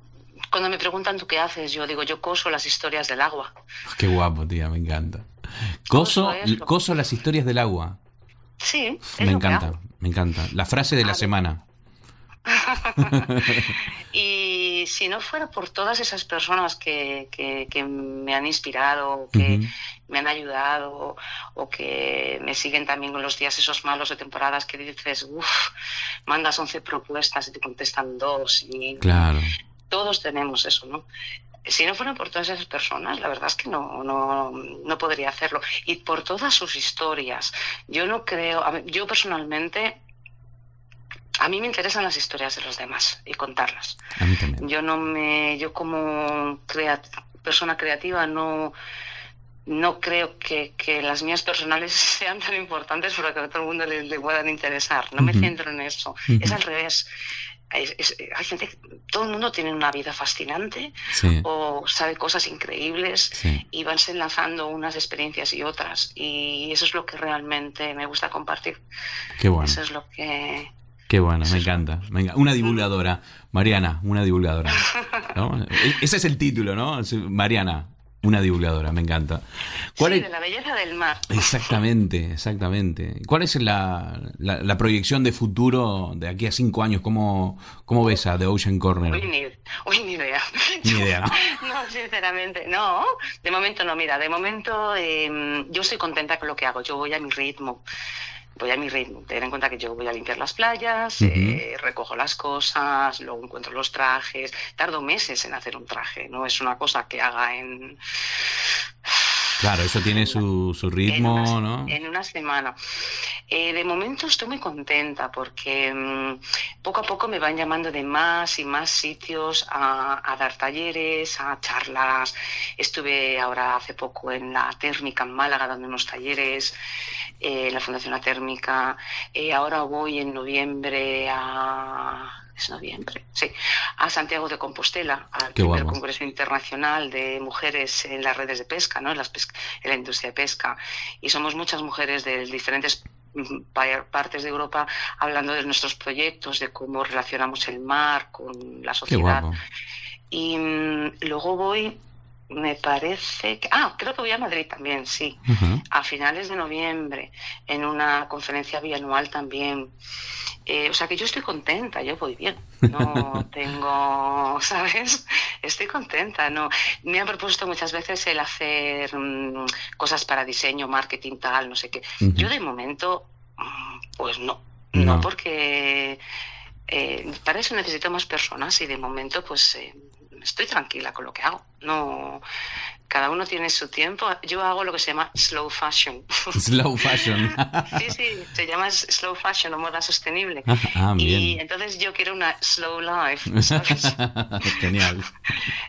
cuando me preguntan tú qué haces, yo digo, yo coso las historias del agua. Qué guapo, tía, me encanta. Coso, Coso las historias del agua. Sí, es Me lo que encanta, hago. me encanta. La frase de la semana. Y si no fuera por todas esas personas que, que- que me han inspirado, que me han ayudado o que me siguen también en los días esos malos de temporadas que dices, uff, mandas 11 propuestas y te contestan dos y Claro. todos tenemos eso, ¿no? Si no fueran por todas esas personas, la verdad es que no, no, no podría hacerlo. Y por todas sus historias. Yo no creo, yo personalmente, a mí me interesan las historias de los demás y contarlas. A mí también. Yo no me, yo como crea- persona creativa no, no creo que, que las mías personales sean tan importantes para que a todo el mundo le, le puedan interesar. No me centro en eso. Es al revés. Es- es- hay gente, todo el mundo tiene una vida fascinante Sí, o sabe cosas increíbles sí. y van enlazando unas experiencias y otras. Y eso es lo que realmente me gusta compartir. Qué bueno, Eso es lo que... qué bueno, me encanta. me encanta. Una divulgadora. Mariana, una divulgadora. ¿No? E- Ese es el título, ¿no? Mariana, una divulgadora, me encanta. ¿Cuál Sí, es- de la belleza del mar. Exactamente, exactamente. ¿Cuál es la, la, la proyección de futuro de aquí a cinco años? ¿Cómo, cómo ves a The Ocean Corner? Uy, ni, uy, ni idea. Ni idea, ¿no? No, sinceramente, no. De momento no, mira, de momento eh, yo estoy contenta con lo que hago. Yo voy a mi ritmo. Voy a mi ritmo. Ten en cuenta que yo voy a limpiar las playas, eh, recojo las cosas, luego encuentro los trajes. Tardo meses en hacer un traje. No es una cosa que haga en, Claro, eso tiene su, su en, ritmo, una, ¿no? en una semana. Eh, de momento estoy muy contenta porque mm, poco a poco me van llamando de más y más sitios a, a dar talleres, a charlas. Estuve ahora hace poco en la térmica en Málaga dando unos talleres, eh, en la Fundación La Térmica. Eh, ahora voy en noviembre a... ¿Es noviembre? Sí, a Santiago de Compostela, al Qué primer guapo. Congreso Internacional de Mujeres en las redes de pesca, ¿no? en, las pes- en la industria de pesca. Y somos muchas mujeres de diferentes mm, pa- partes de Europa hablando de nuestros proyectos, de cómo relacionamos el mar con la sociedad. Y mm, luego voy, me parece que... Ah, creo que voy a Madrid también, sí a finales de noviembre en una conferencia bianual también. Eh, o sea que yo estoy contenta, yo voy bien. No tengo, ¿sabes? Estoy contenta. No, me han propuesto muchas veces el hacer mm, cosas para diseño, marketing, tal, no sé qué. Yo de momento, mm, pues no, No. no, porque eh, para eso necesito más personas y de momento, pues eh, estoy tranquila con lo que hago. No, cada uno tiene su tiempo. Yo hago lo que se llama slow fashion. Slow fashion. sí, sí, se llama slow fashion o moda sostenible. ah, Y bien. entonces yo quiero una slow life. ¿sabes? Genial.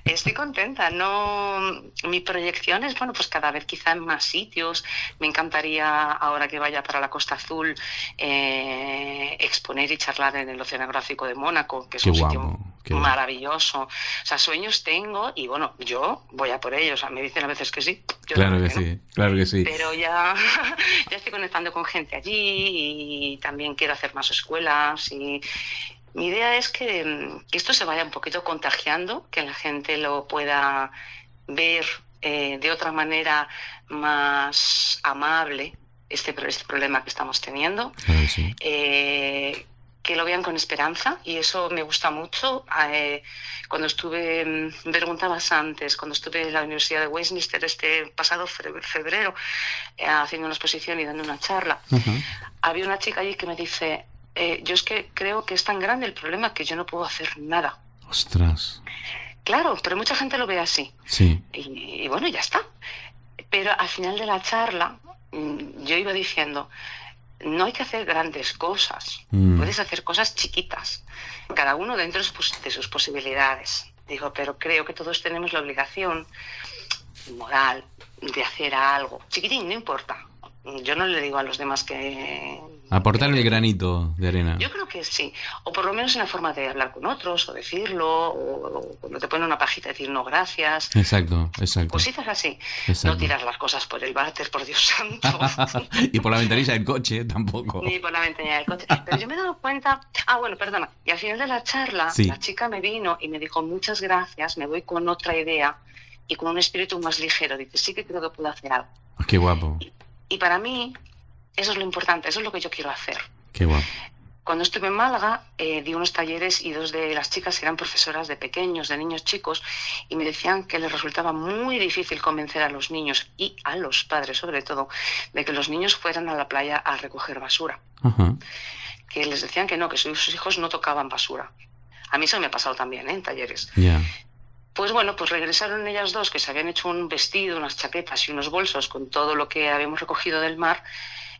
Estoy contenta. No, mi proyección es bueno, pues cada vez quizá en más sitios. Me encantaría ahora que vaya para la Costa Azul eh, exponer y charlar en el Oceanográfico de Mónaco, que es Qué un guapo, sitio qué maravilloso. O sea, sueños tengo y bueno, yo voy a por ellos. O sea, me dicen a veces que sí. yo Claro que no. sí, claro que sí. Pero ya, ya estoy conectando con gente allí y también quiero hacer más escuelas y, mi idea es que, mm, que esto se vaya un poquito contagiando, que la gente lo pueda ver eh, de otra manera más amable este, este problema que estamos teniendo. Claro que sí. eh, que lo vean con esperanza y eso me gusta mucho. Eh, cuando estuve, mm, me preguntabas antes, cuando estuve en la Universidad de Westminster este pasado fe- febrero eh, haciendo una exposición y dando una charla, había una chica allí que me dice, eh, yo es que creo que es tan grande el problema que yo no puedo hacer nada. Ostras. Claro, pero mucha gente lo ve así. Sí. Y, y bueno, ya está. Pero al final de la charla, mm, yo iba diciendo, no hay que hacer grandes cosas, Mm. puedes hacer cosas chiquitas, cada uno dentro de sus- de sus posibilidades. Digo, pero creo que todos tenemos la obligación moral de hacer algo. Chiquitín, no importa. Yo no le digo a los demás que... Aportar el granito de arena. Yo creo que sí, o por lo menos en la forma de hablar con otros, o decirlo, o, o cuando te ponen una pajita decir no gracias, Exacto, exacto. cositas así. Exacto. No tirar las cosas por el váter, por Dios santo, y por la ventanilla del coche tampoco. ni por la ventanilla del coche. Pero yo me he dado cuenta, ah, bueno, perdona, y al final de la charla, Sí. la chica me vino y me dijo muchas gracias, me voy con otra idea y con un espíritu más ligero. Dice, sí que creo que puedo hacer algo. Qué guapo, Y para mí, eso es lo importante, eso es lo que yo quiero hacer. qué guapo. Cuando estuve en Málaga, eh, di unos talleres y dos de las chicas eran profesoras de pequeños, de niños chicos, y me decían que les resultaba muy difícil convencer a los niños y a los padres, sobre todo, de que los niños fueran a la playa a recoger basura. Que les decían que no, que sus hijos no tocaban basura. A mí eso me ha pasado también ¿eh? en talleres. Ya. Pues bueno, pues regresaron ellas dos, que se habían hecho un vestido, unas chaquetas y unos bolsos con todo lo que habíamos recogido del mar,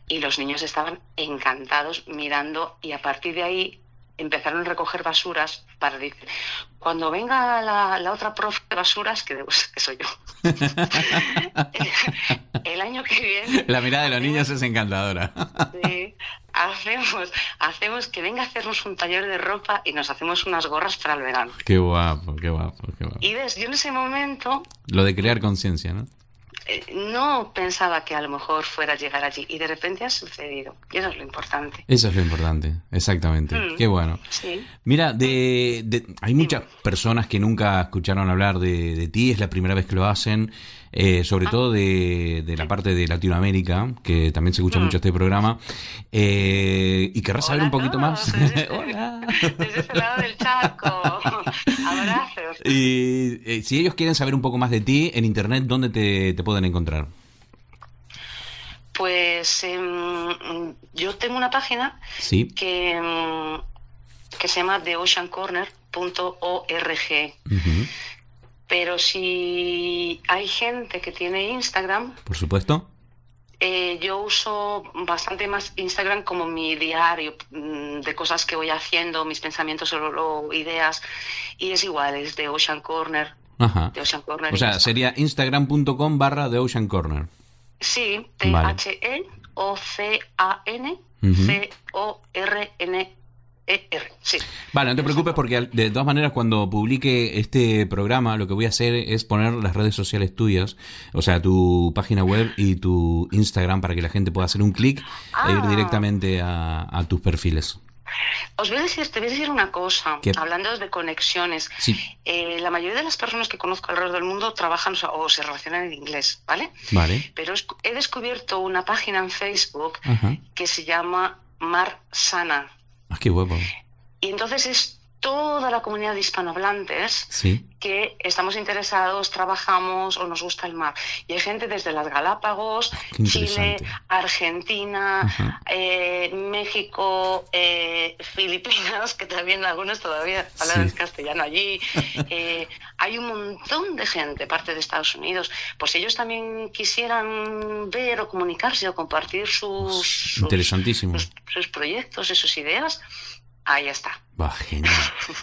y los niños estaban encantados mirando, y a partir de ahí empezaron a recoger basuras para decir, cuando venga la, la otra profe de basuras, que, que soy yo, el año que viene La mirada de los niños es encantadora. Sí, hacemos, hacemos que venga a hacernos un taller de ropa y nos hacemos unas gorras para el verano. Qué guapo, qué guapo, qué guapo. Y ves, yo en ese momento Lo de crear conciencia, ¿no? Eh, no pensaba que a lo mejor fuera a llegar allí y de repente ha sucedido. Y eso es lo importante. Eso es lo importante, exactamente. Mm. Qué bueno. Sí. Mira, de, de- hay muchas personas que nunca escucharon hablar de, de ti, es la primera vez que lo hacen, eh, sobre Ah. todo de, de la parte de Latinoamérica, que también se escucha Mm. mucho este programa. Eh, y querrás saber un poquito más. desde- Hola. Desde ese lado del charco. Abrazos. Y eh, si ellos quieren saber un poco más de ti en internet, ¿dónde te, te pueden encontrar? Pues em, yo tengo una página Sí. que, em, que se llama theoceancorner.org. Ujú, Pero si hay gente que tiene Instagram, Por supuesto. eh, yo uso bastante más Instagram como mi diario mm, de cosas que voy haciendo, mis pensamientos o, ideas. Y es igual, es de Ocean Corner. Ajá. De Ocean Corner O sea, Insta. sería instagram.com barra The Ocean Corner. Sí, Vale. T-H-E-O-C-A-N-C-O-R-N-E-R. Sí. Vale, no te preocupes porque de todas maneras cuando publique este programa lo que voy a hacer es poner las redes sociales tuyas, o sea, tu página web y tu Instagram para que la gente pueda hacer un clic e ir Ah. directamente a, a tus perfiles. Os voy a decir, te voy a decir una cosa, ¿Qué? hablando de conexiones. Sí, Eh, la mayoría de las personas que conozco alrededor del mundo trabajan o sea, o se relacionan en inglés, ¿vale? vale. Pero es- he descubierto una página en Facebook Ajá. que se llama Mar Sana. Ah, qué guapo. Y entonces es toda la comunidad de hispanohablantes Sí. que estamos interesados, trabajamos o nos gusta el mar. Y hay gente desde las Galápagos, Qué Chile. Argentina, eh, México, eh, Filipinas, que también algunos todavía hablan Sí. castellano allí. Eh, hay un montón de gente, parte de Estados Unidos. Pues ellos también quisieran ver o comunicarse o compartir sus, sus- sus, sus proyectos y sus ideas, ahí está. Va, genial.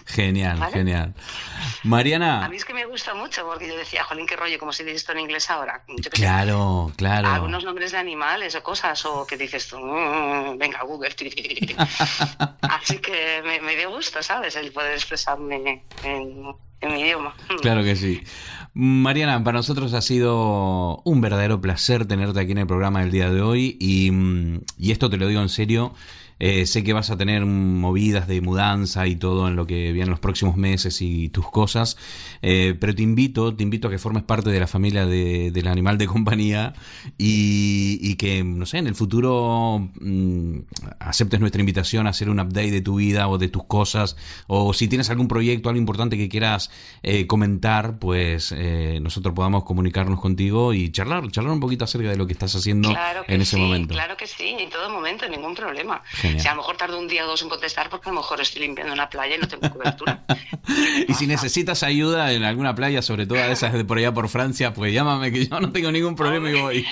Genial, ¿Vale? genial. A Mariana. mí es que me gusta mucho porque yo decía, jolín, qué rollo, como se dice esto en inglés ahora. Yo qué sé, Claro, claro. algunos nombres de animales o cosas, o que dices tú, "Mm, venga, Google. tiqui, tiqui, tiqui, tiqui". Así que me, me dio gusto, ¿sabes? El poder expresarme en, en mi idioma. Claro que sí. Mariana, para nosotros ha sido un verdadero placer tenerte aquí en el programa del día de hoy y, mm, y esto te lo digo en serio. Eh, sé que vas a tener movidas de mudanza y todo en lo que vienen los próximos meses y tus cosas, eh, pero te invito, te invito a que formes parte de la familia de- del animal de compañía y, y que, no sé, en el futuro mm, aceptes nuestra invitación a hacer un update de tu vida o de tus cosas, o si tienes algún proyecto, algo importante que quieras eh, comentar, pues eh, nosotros podamos comunicarnos contigo y charlar, charlar un poquito acerca de lo que estás haciendo Claro que en ese sí, momento. Claro que sí, en todo momento, ningún problema. Genial. Si a lo mejor tardo un día o dos en contestar porque a lo mejor estoy limpiando una playa y no tengo cobertura. Y si necesitas ayuda en alguna playa, sobre todo a esas de por allá por Francia, pues llámame que yo no tengo ningún problema y voy.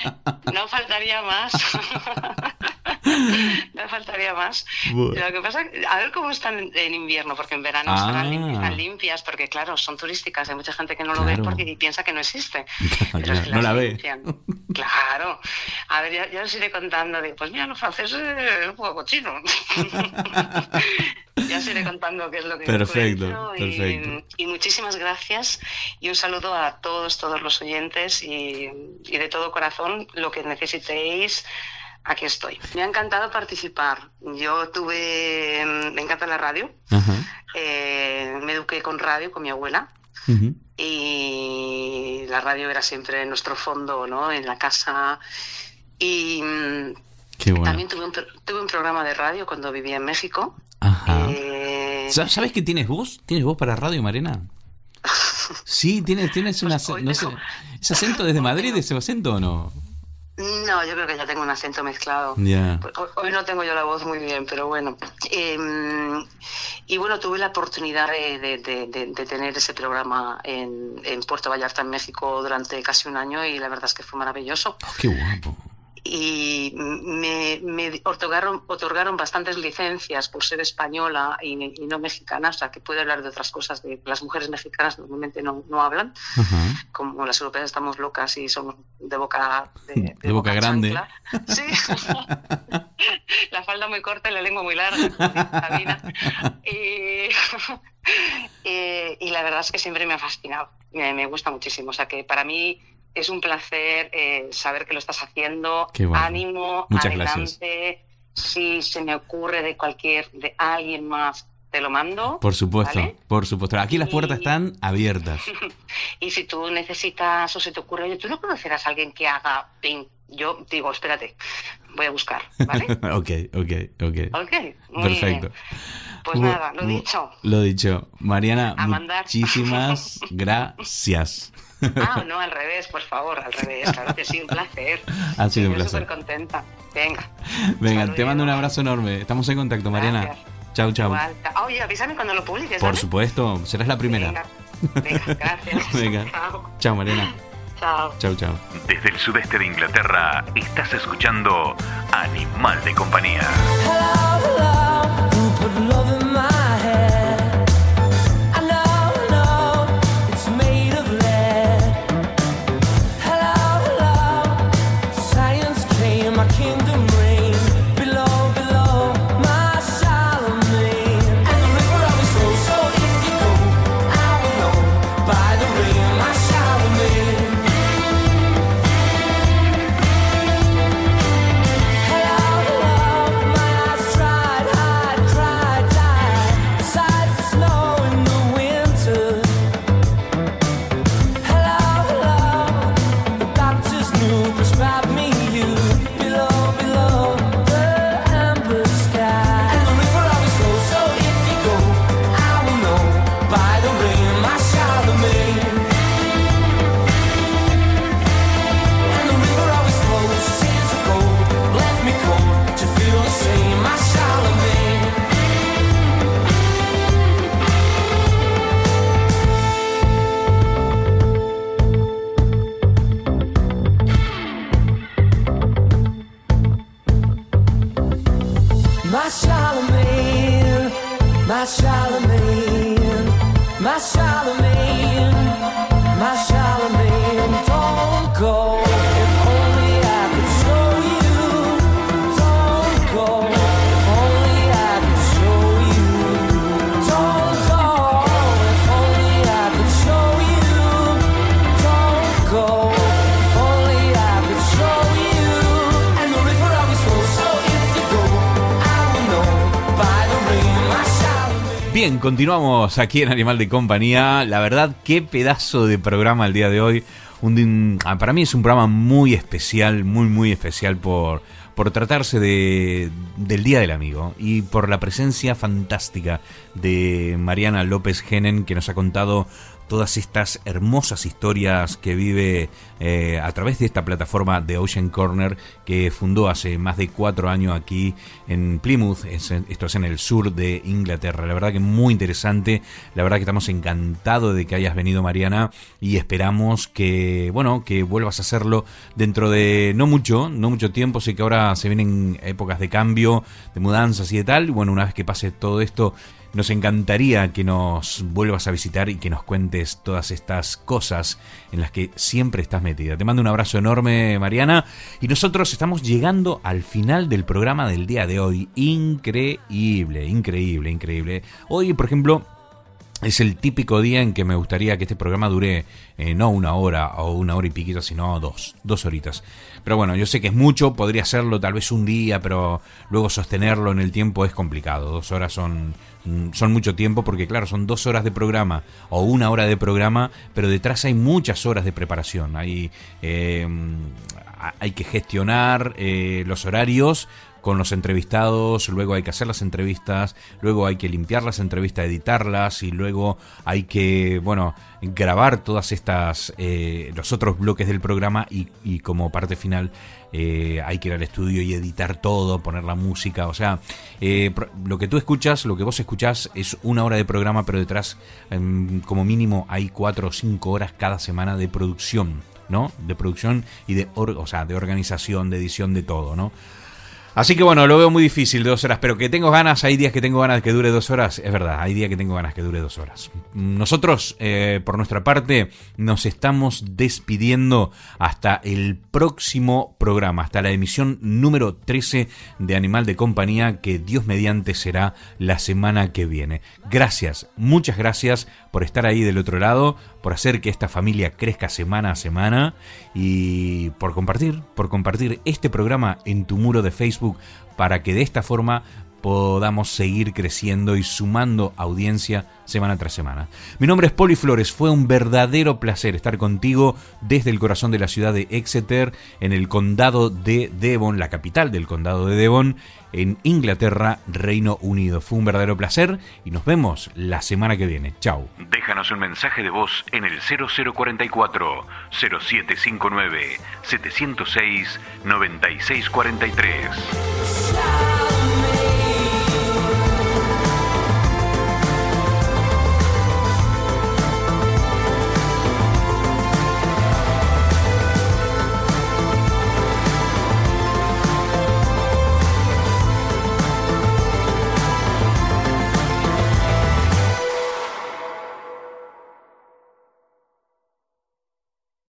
No faltaría más. no faltaría más. Bueno. Lo que pasa, a ver cómo están en, invierno, porque en verano Ah. estarán limpias, porque claro, son turísticas. Hay mucha gente que no lo ve Claro. porque piensa que no existe. Claro, Pero es que no la ve. Claro. A ver, ya, ya os iré contando. Digo, pues mira, los franceses es un poco cochino. ya os iré contando qué es lo que Perfecto, y- perfecto. y muchísimas gracias y un saludo a todos, todos los oyentes y, y de todo corazón, lo que necesitéis, aquí estoy. Me ha encantado participar. Yo tuve, me encanta la radio, eh, me eduqué con radio con mi abuela y la radio era siempre nuestro fondo, ¿no? En la casa. Y mm, Qué bueno. también tuve un, tuve un programa de radio cuando vivía en México. Ajá. Eh, Sa- ¿Sabes que tienes voz? ¿Tienes voz para radio, Marena? Sí, tienes, tienes un Pues acento, hoy no sé, ¿es acento desde Madrid, ese acento o no? No, yo creo que ya tengo un acento mezclado. Hoy, no tengo yo la voz muy bien, pero bueno. Eh, y bueno, tuve la oportunidad de, de- de- de- de tener ese programa en, en Puerto Vallarta, en México, durante casi un año y la verdad es que fue maravilloso. Oh, qué guapo. Y me, me otorgaron, otorgaron bastantes licencias por ser española y, y no mexicana, o sea que puedo hablar de otras cosas de las mujeres mexicanas normalmente no, no hablan como las europeas estamos locas y somos de boca de, De boca grande. chancla. Sí. la falda muy corta y la lengua muy larga. Y, y- y la verdad es que siempre me ha fascinado. Me, me gusta muchísimo. O sea que para mí es un placer eh, saber que lo estás haciendo. Qué bueno. Ánimo, Muchas adelante. Si se me ocurre de cualquier, de alguien más, te lo mando. Por supuesto, ¿vale? por supuesto. Aquí las puertas Y- están abiertas. Y si tú necesitas o se te ocurre, oye, tú no conocerás a alguien que haga ping. Yo digo, espérate, voy a buscar, ¿vale? ok, ok, ok. Ok, muy Perfecto. bien. Pues nada, lo dicho. Lo dicho. Mariana, A muchísimas gracias. Ah, no, al revés, por favor, al revez. Claro que sí, un placer. Ha sido un Estoy placer. súper contenta. Venga. Venga, Saludos. te mando un abrazo enorme. Estamos en contacto, Mariana. Gracias. Chau, chau. Igual. Ah, Oye, avísame cuando lo publiques, Por ¿vale? supuesto, serás la primera. Venga, Venga, gracias. Venga. Chao. Mariana. Chao. Chau, chau. Desde el sudeste de Inglaterra, estás escuchando Animal de Compañía. Hello, hello, continuamos aquí en Animal de Compañía. La verdad, qué pedazo de programa el día de hoy. Un, ah, para mí es un programa muy especial, muy, muy especial por, por tratarse de, del Día del Amigo y por la presencia fantástica de Mariana López Genen, que nos ha contado todas estas hermosas historias que vive eh, a través de esta plataforma de Ocean Corner que fundó hace más de cuatro años aquí en Plymouth, esto es en el sur de Inglaterra. La verdad que muy interesante, la verdad que estamos encantados de que hayas venido Mariana y esperamos que, bueno, que vuelvas a hacerlo dentro de no mucho, no mucho tiempo, sé que ahora se vienen épocas de cambio, de mudanzas y de tal, bueno, una vez que pase todo esto, nos encantaría que nos vuelvas a visitar y que nos cuentes todas estas cosas en las que siempre estás metida. Te mando un abrazo enorme, Mariana. Y nosotros estamos llegando al final del programa del día de hoy. Increíble, increíble, increíble. Hoy, por ejemplo, es el típico día en que me gustaría que este programa dure eh, no una hora o una hora y piquito, sino dos, dos horitas. Pero bueno, yo sé que es mucho, podría hacerlo tal vez un día, pero luego sostenerlo en el tiempo es complicado. Dos horas son, mm, son mucho tiempo porque claro, son dos horas de programa o una hora de programa, pero detrás hay muchas horas de preparación. Hay, eh, hay que gestionar eh, los horarios con los entrevistados, luego hay que hacer las entrevistas, luego hay que limpiar las entrevistas, editarlas y luego hay que, bueno, grabar todas estas, eh, los otros bloques del programa y, como parte final eh, hay que ir al estudio y editar todo, poner la música, o sea, eh, lo que tú escuchas, lo que vos escuchás es una hora de programa, pero detrás em, como mínimo hay cuatro o cinco horas cada semana de producción. ¿no? De producción y de, o sea, de organización, de edición, de todo, ¿no? Así que bueno, lo veo muy difícil de dos horas, pero que tengo ganas, hay días que tengo ganas de que dure dos horas, es verdad, hay días que tengo ganas que dure dos horas. Nosotros, eh, por nuestra parte, nos estamos despidiendo hasta el próximo programa, hasta la emisión número 13 de Animal de Compañía, que Dios mediante será la semana que viene. Gracias, muchas gracias por estar ahí del otro lado, por hacer que esta familia crezca semana a semana y por compartir, por compartir este programa en tu muro de Facebook para que de esta forma podamos seguir creciendo y sumando audiencia semana tras semana. Mi nombre es Poli Flores, fue un verdadero placer estar contigo desde el corazón de la ciudad de Exeter, en el condado de Devon, la capital del condado de Devon, en Inglaterra, Reino Unido. Fue un verdadero placer y nos vemos la semana que viene. Chao. Déjanos un mensaje de voz en el 0044 0759 706 9643.